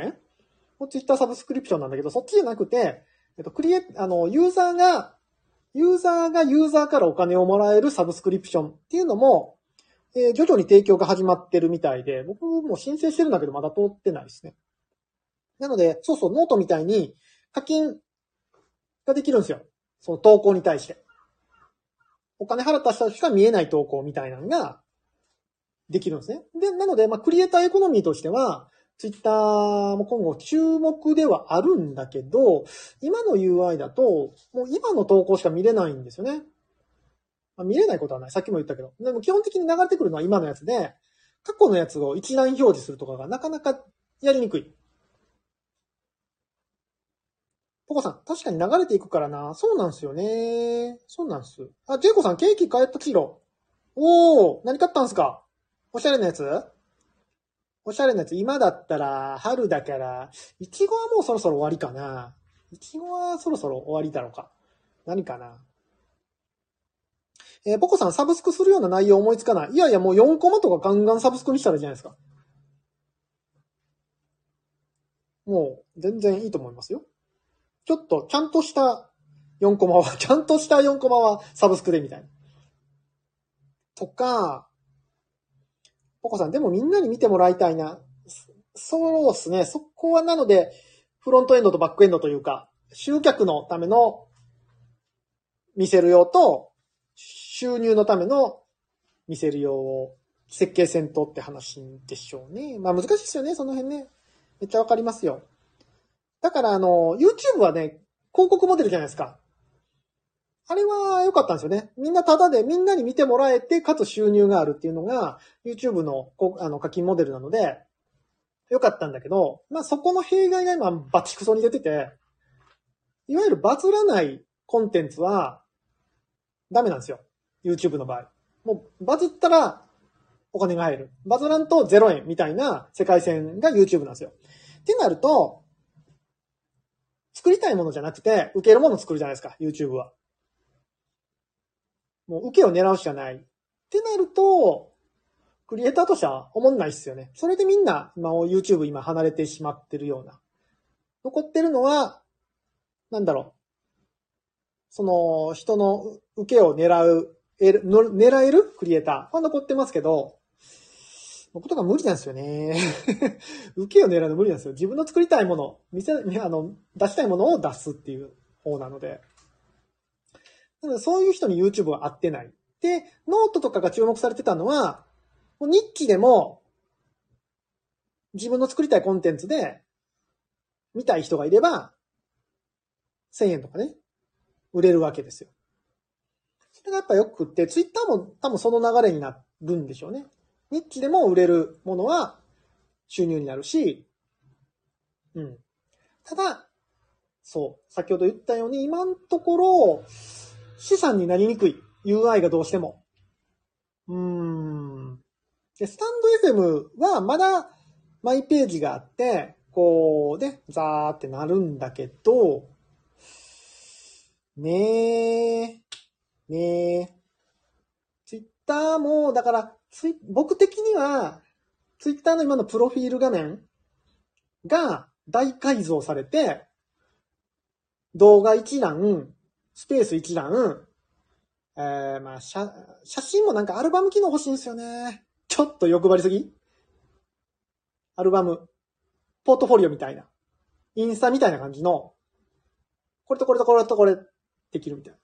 円もツイッターサブスクリプションなんだけど、そっちじゃなくて、えっ、と、クリエ、あの、ユーザーが、ユーザーがユーザーからお金をもらえるサブスクリプションっていうのも、えー徐々に提供が始まってるみたいで、僕も申請してるんだけど、まだ通ってないですね。なので、そうそう、ノートみたいに課金ができるんですよ。その投稿に対して。お金払った人しか見えない投稿みたいなのができるんですね。で、なので、まあ、クリエイターエコノミーとしては、ツイッターも今後注目ではあるんだけど、今の UI だと、もう今の投稿しか見れないんですよね。まあ、見れないことはない。さっきも言ったけど。でも基本的に流れてくるのは今のやつで、過去のやつを一覧表示するとかがなかなかやりにくい。ポコさん、確かに流れていくからな。そうなんすよね。そうなんす。あ、ジェイコさん、ケーキ買ったキロ。おー、何買ったんすか？おしゃれなやつ？おしゃれなやつ。今だったら、春だから、いちごはもうそろそろ終わりかな。いちごはそろそろ終わりだろうか。何かな。えー、ポコさん、サブスクするような内容思いつかない。いやいや、もう4コマとかガンガンサブスクにしたらいいじゃないですか。もう、全然いいと思いますよ。ちょっと、ちゃんとした4コマは、<laughs> ちゃんとした4コマはサブスクでみたいな。とか、ポコさん、でもみんなに見てもらいたいな。そうですね。そこはなので、フロントエンドとバックエンドというか、集客のための見せる用と、収入のための見せる用を設計戦闘って話でしょうね。まあ難しいですよね、その辺ね。めっちゃわかりますよ。だからあの、YouTube はね、広告モデルじゃないですか。あれは良かったんですよね。みんなタダでみんなに見てもらえて、かつ収入があるっていうのが、YouTube のあの課金モデルなので、良かったんだけど、まあそこの弊害が今バチクソに出てて、いわゆるバズらないコンテンツはダメなんですよ。YouTube の場合。もうバズったらお金が入る。バズらんと0円みたいな世界線が YouTube なんですよ。ってなると、作りたいものじゃなくて、受けるものを作るじゃないですか、YouTube は。もう受けを狙うしかない。ってなると、クリエイターとしては思んないっすよね。それでみんな、今 YouTube 今離れてしまってるような。残ってるのは、なんだろう。その、人の受けを狙う、えるの狙える？クリエイターは残ってますけど、僕とか無理なんですよね。<laughs> 受けを狙うの無理なんですよ。自分の作りたいもの、見せ、あの、出したいものを出すっていう方なので。なのでそういう人に YouTube は合ってない。で、ノートとかが注目されてたのは、日記でも、自分の作りたいコンテンツで、見たい人がいれば、1000円とかね、売れるわけですよ。それがやっぱよくって、ツイッターも多分その流れになるんでしょうね。日記でも売れるものは収入になるし、うん。ただ、そう、先ほど言ったように、今のところ、資産になりにくい。UI がどうしても。うーん。で、スタンド FM はまだマイページがあって、こうね、ザーってなるんだけど、ねえ、ねえ。ツイッターも、だから、ツイ僕的には、ツイッターの今のプロフィール画面が大改造されて、動画一覧、スペース一覧、えー、まあ、写、写真もなんかアルバム機能欲しいんですよね。ちょっと欲張りすぎアルバム、ポートフォリオみたいな、インスタみたいな感じの、これとこれとこれとこれできるみたいな。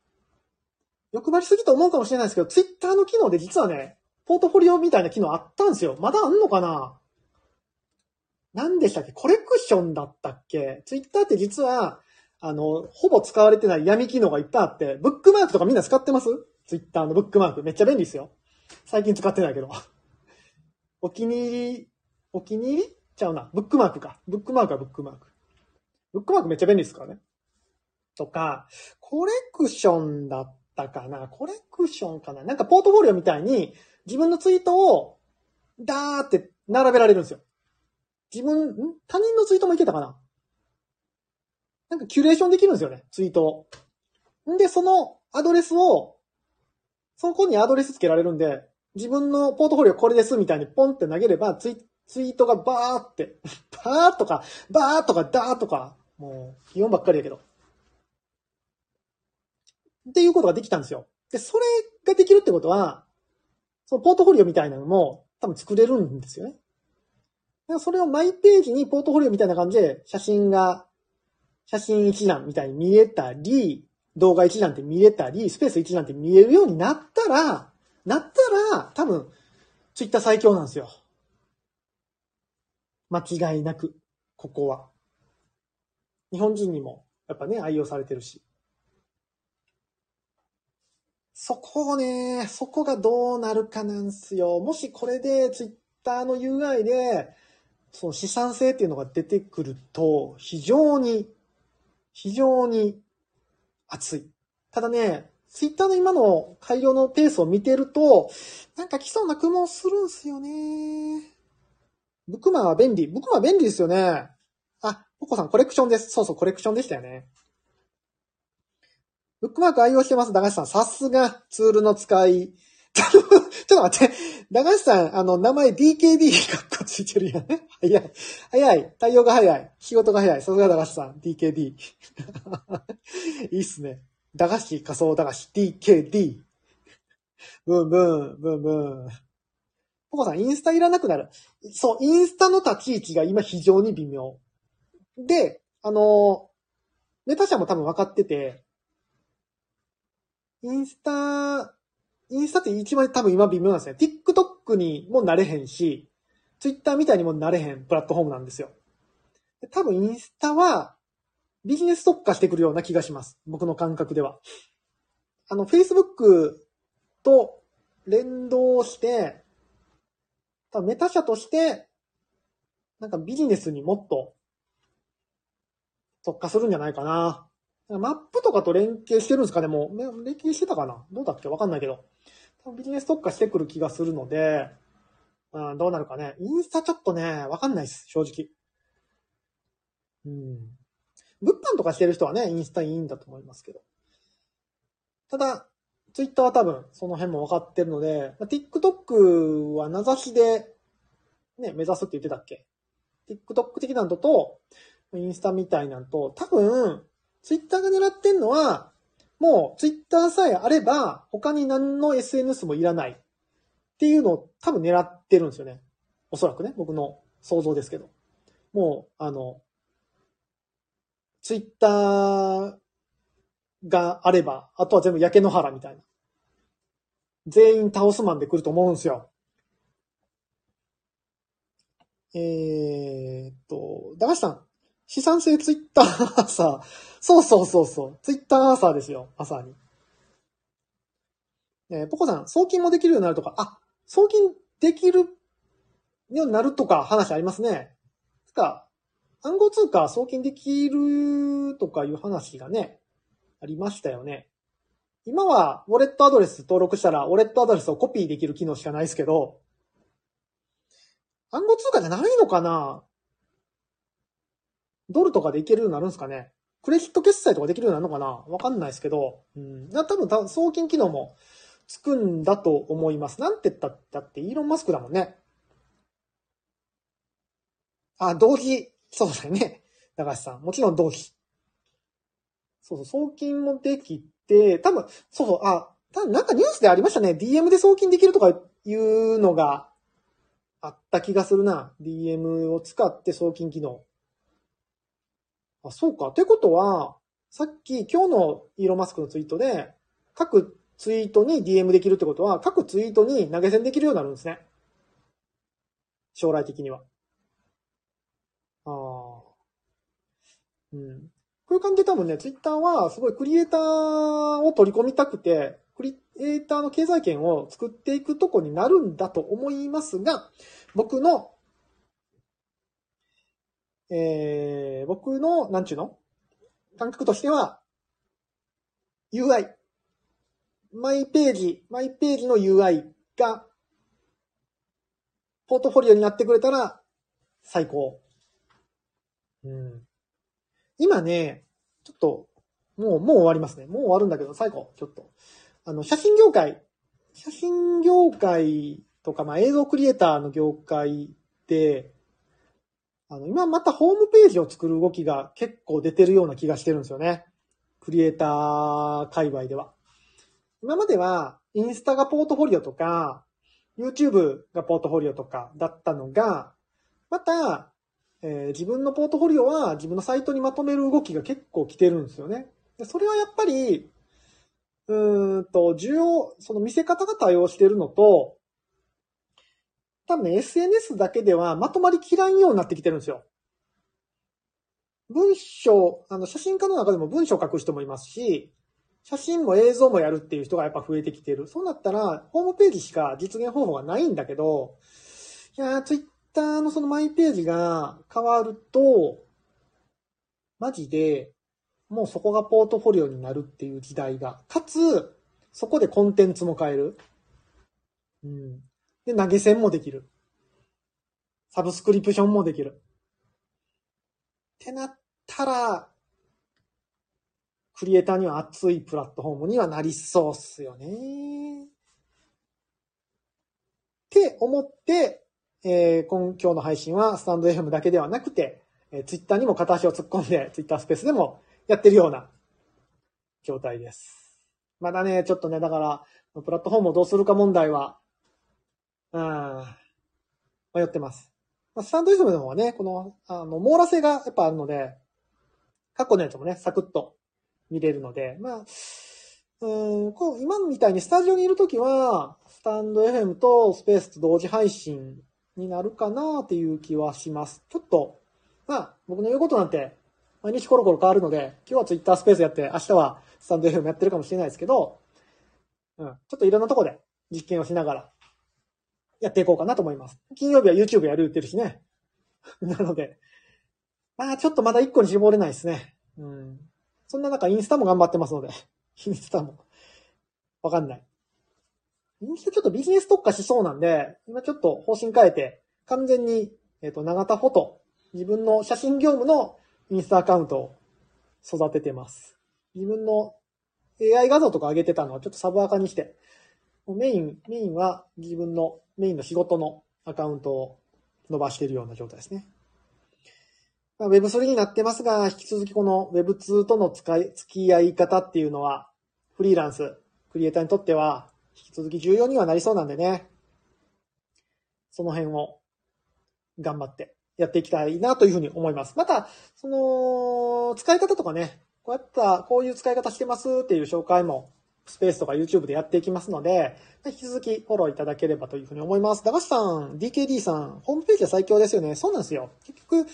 欲張りすぎと思うかもしれないですけど、ツイッターの機能で実はね、ポートフォリオみたいな機能あったんですよ。まだあんのかな？何でしたっけ？コレクションだったっけ？ツイッターって実は、あの、ほぼ使われてない闇機能がいっぱいあって、ブックマークとかみんな使ってます？ツイッターのブックマーク。めっちゃ便利ですよ。最近使ってないけど。<laughs> お気に入り、お気に入り？ちゃうな。ブックマークか。ブックマークはブックマーク。ブックマークめっちゃ便利ですからね。とか、コレクションだったかな？コレクションかな？なんかポートフォリオみたいに自分のツイートをダーって並べられるんですよ。自分、ん？他人のツイートもいけたかな？なんかキュレーションできるんですよね、ツイートを。んで、そのアドレスを、そこにアドレスつけられるんで、自分のポートフォリオこれですみたいにポンって投げれば、ツイツイートがバーって、バーとか、バーとかダーとか、もう、基本ばっかりやけど。っていうことができたんですよ。で、それができるってことは、そのポートフォリオみたいなのも多分作れるんですよね。それをマイページにポートフォリオみたいな感じで写真が、写真一覧みたいに見えたり、動画一覧って見えたり、スペース一覧って見えるようになったら、なったら、多分、ツイッター最強なんですよ。間違いなく、ここは。日本人にも、やっぱね、愛用されてるし。そこをね、そこがどうなるかなんすよ。もしこれでツイッターの UI で、その資産性っていうのが出てくると、非常に、非常に熱い。ただね、ツイッターの今の改良のペースを見てると、なんか来そうな雲するんすよね。ブクマは便利。ブクマ便利ですよね。あ、ポコさんコレクションです。そうそう、コレクションでしたよね。ブックマーク愛用してます、駄菓子さん。さすが、ツールの使い。<laughs> ちょっと待って。駄菓子さん、あの、名前 DKD かっこついてるやん。早い。早い。対応が早い。仕事が早い。さすが駄菓子さん。DKD。<laughs> いいっすね。駄菓子、仮想駄菓子。DKD。ブンブン、ブンブン。ポコさん、インスタいらなくなる。そう、インスタの立ち位置が今非常に微妙。で、あの、メタ社も多分分かってて、インスタ、インスタって一番多分今微妙なんですね。TikTok にもなれへんし、Twitter みたいにもなれへんプラットフォームなんですよ。多分インスタはビジネス特化してくるような気がします。僕の感覚では。あの、Facebook と連動して、多分メタ社として、なんかビジネスにもっと特化するんじゃないかな。マップとかと連携してるんですかねもう、連携してたかなどうだっけわかんないけど。ビジネス特化してくる気がするので、うん、どうなるかね。インスタちょっとね、わかんないです。正直。うん。物販とかしてる人はね、インスタいいんだと思いますけど。ただ、ツイッターは多分その辺も分かってるので、まあ、TikTok は名指しで、ね、目指すって言ってたっけ ?TikTok 的なのと、インスタみたいなのと、多分、ツイッターが狙ってんのは、もうツイッターさえあれば、他に何の SNS もいらないっていうのを多分狙ってるんですよね。おそらくね、僕の想像ですけど。もう、あの、ツイッターがあれば、あとは全部焼け野原みたいな。全員倒すマンで来ると思うんですよ。えー、っと、駄菓子さん、資産性ツイッターアーサー。そうそうそうそう。ツイッターアーサーですよ。朝に。えー、ポコさん、送金もできるようになるとか、あ、送金できるようになるとか話ありますね。つか、暗号通貨送金できるとかいう話がね、ありましたよね。今は、ウォレットアドレス登録したら、ウォレットアドレスをコピーできる機能しかないですけど、暗号通貨じゃないのかな？ドルとかでいけるようになるんですかね？クレジット決済とかできるようになるのかな？わかんないですけど、うん。多分、送金機能もつくんだと思います。なんて言ったって、イーロン・マスクだもんね。あ、同期。そうだよね。高橋さん。もちろん同期。そうそう、送金もできて、多分、そうそう、あ、多分なんかニュースでありましたね。DM で送金できるとかいうのがあった気がするな。DM を使って送金機能。あ、そうか。ってことは、さっき今日のイーロンマスクのツイートで、各ツイートに DM できるってことは、各ツイートに投げ銭できるようになるんですね。将来的には。ああ。うん。こういう感じで多分ね、ツイッターはすごいクリエイターを取り込みたくて、クリエイターの経済圏を作っていくとこになるんだと思いますが、僕の、えー、僕の、なんちゅうの？感覚としては、UI。マイページ、マイページの UI が、ポートフォリオになってくれたら、最高。うん。今ね、ちょっと、もう、もう終わりますね。もう終わるんだけど、最後、ちょっと。あの、写真業界、写真業界とか、まあ、映像クリエイターの業界で、あの、今またホームページを作る動きが結構出てるような気がしてるんですよね。クリエイター界隈では。今までは、インスタがポートフォリオとか、YouTube がポートフォリオとかだったのが、また、えー、自分のポートフォリオは自分のサイトにまとめる動きが結構来てるんですよね。でそれはやっぱり、うーんと、需要、その見せ方が対応してるのと、多分ね、SNS だけではまとまりきらんようになってきてるんですよ。文章、あの、写真家の中でも文章を書く人もいますし、写真も映像もやるっていう人がやっぱ増えてきてる。そうなったら、ホームページしか実現方法がないんだけど、いやー、ツイッターのそのマイページが変わると、マジで、もうそこがポートフォリオになるっていう時代が。かつ、そこでコンテンツも変える。うん。で、投げ銭もできる。サブスクリプションもできる。ってなったら、クリエイターには熱いプラットフォームにはなりそうっすよね。って思って、えー、今日の配信はスタンド FM だけではなくて、えー、ツイッターにも片足を突っ込んで、ツイッタースペースでもやってるような状態です。まだね、ちょっとね、だから、プラットフォームをどうするか問題は、うん、迷ってます。まあ、スタンド FM の方はね、この、あの、網羅性がやっぱあるので、過去のやつもね、サクッと見れるので、まあ、うん、こう、今みたいにスタジオにいるときは、スタンド FM とスペースと同時配信になるかなっていう気はします。ちょっと、まあ、僕の言うことなんて、毎日コロコロ変わるので、今日は Twitter スペースやって、明日はスタンド FM やってるかもしれないですけど、うん、ちょっといろんなとこで実験をしながら、やっていこうかなと思います。金曜日は YouTube やるってるしね。<laughs> なので、まあちょっとまだ一個に絞れないですね。うん。そんな中インスタも頑張ってますので、<laughs> インスタも。わかんない。インスタちょっとビジネス特化しそうなんで、今ちょっと方針変えて、完全に、えっ、ー、と、長田フォト、自分の写真業務のインスタアカウントを育ててます。自分の AI 画像とか上げてたのはちょっとサブアカにして、メイン、メインは自分のメインの仕事のアカウントを伸ばしているような状態ですね。まあ、Web3 になってますが、引き続きこの Web2 との使い、付き合い方っていうのは、フリーランス、クリエイターにとっては引き続き重要にはなりそうなんでね。その辺を頑張ってやっていきたいなというふうに思います。また、その、使い方とかね、こうやった、こういう使い方してますっていう紹介も、スペースとか YouTube でやっていきますので、引き続きフォローいただければというふうに思います。駄菓子さん、DKD さん、ホームページは最強ですよね。そうなんですよ。結局、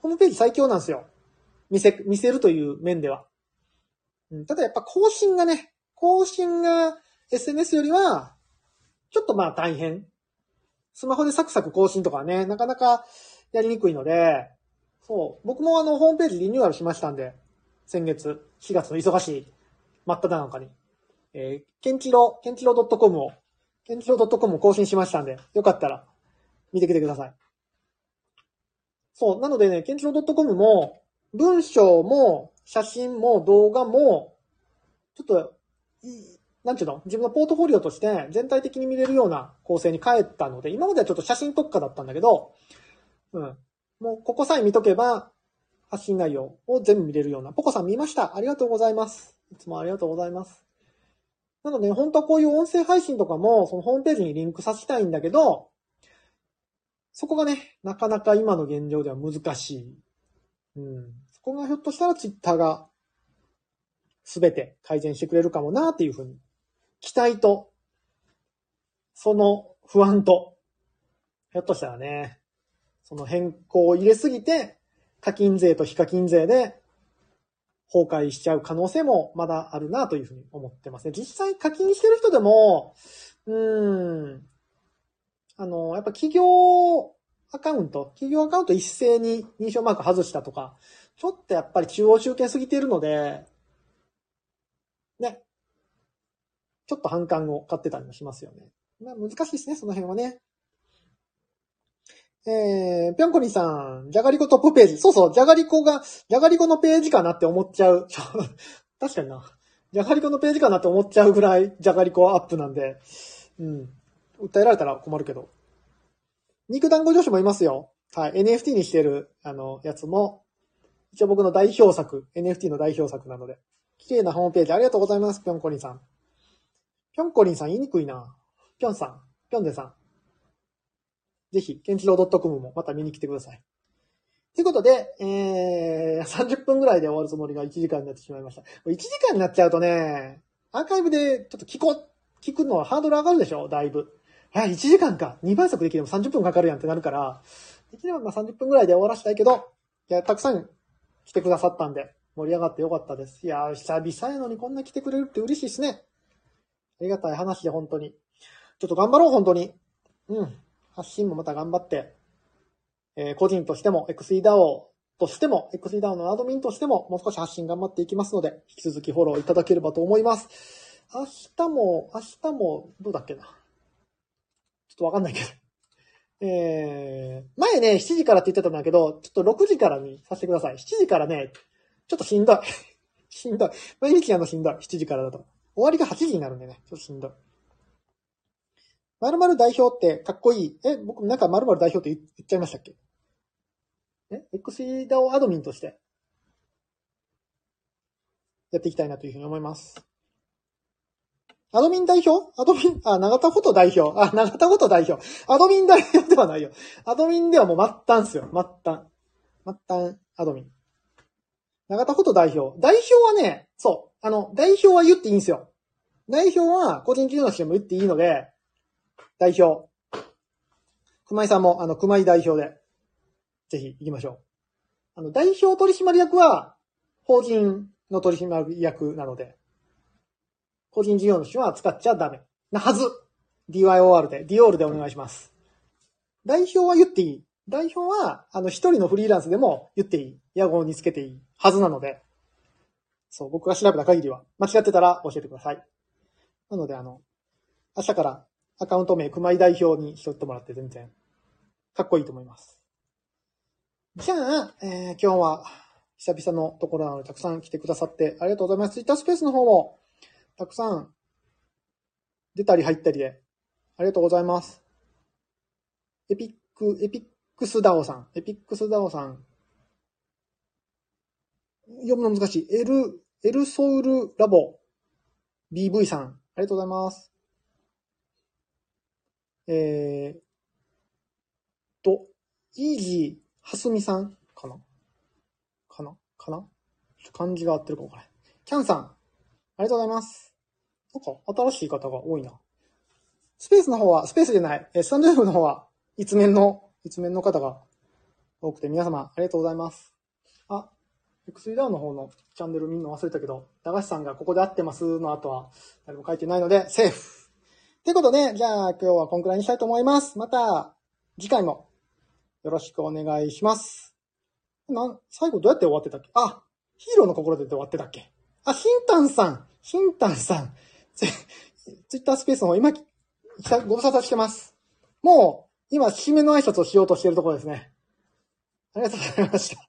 ホームページ最強なんですよ。見せ、見せるという面では。うん、ただやっぱ更新がね、更新が SNS よりは、ちょっとまあ大変。スマホでサクサク更新とかね、なかなかやりにくいので、そう、僕もあの、ホームページリニューアルしましたんで、先月、4月の忙しい真っ只中に。えー、ケンチロ、ケンチロ .com を、ケンチロ .com を更新しましたんで、よかったら、見てきてください。そう、なのでね、ケンチロ .com も、文章も、写真も、動画も、ちょっと、なんていうの？自分のポートフォリオとして全体的に見れるような構成に変えたので、今まではちょっと写真特化だったんだけど、うん。もうここさえ見とけば、発信内容を全部見れるような。ポコさん見ました。ありがとうございます。いつもありがとうございます。なので、本当はこういう音声配信とかも、そのホームページにリンクさせたいんだけど、そこがね、なかなか今の現状では難しい。うん。そこがひょっとしたらツイッターが全て改善してくれるかもなっていうふうに、期待と、その不安と、ひょっとしたらね、その変更を入れすぎて、課金税と非課金税で崩壊しちゃう可能性もまだあるなというふうに思ってますね。実際課金してる人でも、うーん、あの、やっぱ企業アカウント、企業アカウント一斉に認証マーク外したとか、ちょっとやっぱり中央集権すぎているので、ね。ちょっと反感を買ってたりもしますよね。まあ難しいですね、その辺はね。えー、ぴょんこりさん、じゃがりこトップページ。そうそう、じゃがりこが、じゃがりこのページかなって思っちゃう。<laughs> 確かにな。じゃがりこのページかなって思っちゃうぐらい、じゃがりこアップなんで、うん。訴えられたら困るけど。肉団子女子もいますよ。はい。NFT にしてる、あの、やつも、一応僕の代表作、NFT の代表作なので。綺麗なホームページありがとうございます、ぴょんこりんさん。ぴょんこりんさん言いにくいな。ぴょんさん、ぴょんでさん。ぜひ、ケンチロー .com もまた見に来てください。ということで、えー、30分ぐらいで終わるつもりが1時間になってしまいました。1時間になっちゃうとね、アーカイブでちょっと聞こ、聞くのはハードル上がるでしょ？だいぶ。あ、1時間か。2倍速できても30分かかるやんってなるから、できればまあ30分ぐらいで終わらせたいけど、いや、たくさん来てくださったんで、盛り上がってよかったです。いや、久々やのにこんな来てくれるって嬉しいですね。ありがたい話で、本当に。ちょっと頑張ろう、本当に。うん。発信もまた頑張って、えー個人としても、XEDAO としても、XEDAO のアドミンとしても、もう少し発信頑張っていきますので、引き続きフォローいただければと思います。明日も、明日も、どうだっけな。ちょっとわかんないけど。えー、前ね、7時からって言ってたんだけど、ちょっと6時からにさせてください。7時からね、ちょっとしんどい。<laughs> しんどい。毎日やのしんどい。7時からだと。終わりが8時になるんでね、ちょっとしんどい。〇〇代表ってかっこいい。え、僕なんか〇〇代表って言っちゃいましたっけ？え ?XEDAO アドミンとしてやっていきたいなというふうに思います。アドミン代表？アドミン、あ、長田フォト代表。あ、長田フォト代表。アドミン代表ではないよ。アドミンではもう末端っすよ。末端。末端アドミン。長田フォト代表。代表はね、そう。あの、代表は言っていいんですよ。代表は個人事業主でも言っていいので、代表。熊井さんも、あの、熊井代表で、ぜひ行きましょう。あの、代表取締役は、法人の取締役なので、個人事業主は使っちゃダメ。なはず !DYOR で、DOR でお願いします。代表は言っていい。代表は、あの、一人のフリーランスでも言っていい。屋号につけていいはずなので、そう、僕が調べた限りは、間違ってたら教えてください。なので、あの、明日からアカウント名、熊井代表にしとってもらって全然、かっこいいと思います。じゃあ、えー今日は、久々のところなので、たくさん来てくださってありがとうございます。ツイッタースペースの方も、たくさん、出たり入ったりで、ありがとうございます。エピック、エピックスダオさん、エピックスダオさん。読むの難しい。エル、エルソウルラボ、BV さん、ありがとうございます。えー、と、イージーはすみさん？かな？かな？かな？ちょっと漢字が合ってるかもこれ。キャンさん、ありがとうございます。なんか、新しい方が多いな。スペースの方は、スペースじゃない、えスタンド F の方は、一面の、一面の方が多くて、皆様、ありがとうございます。あ、XEDAO の方のチャンネル見るの忘れたけど、駄菓子さんがここで合ってますの後は、誰も書いてないので、セーフ。ということで、じゃあ今日はこんくらいにしたいと思います。また、次回も、よろしくお願いします。なん、最後どうやって終わってたっけ？あ、ヒーローの心でって終わってたっけ？あ、ヒンタンさん、ヒンタンさん。ツツイッタースペースの方、今、ご無沙汰してます。もう、今、締めの挨拶をしようとしているところですね。ありがとうございました。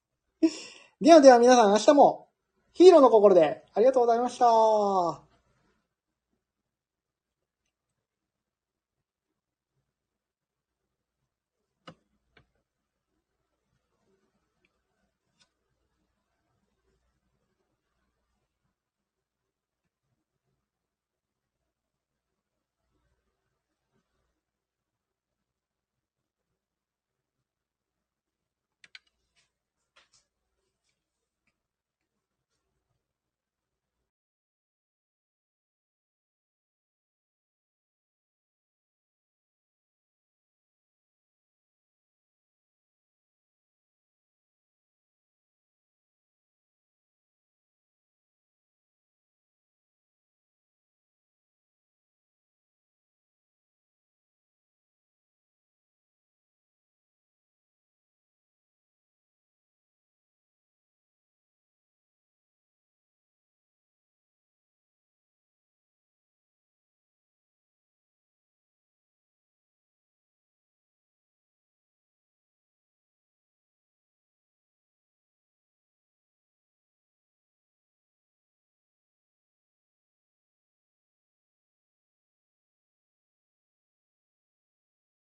ではでは皆さん、明日も、ヒーローの心で、ありがとうございました。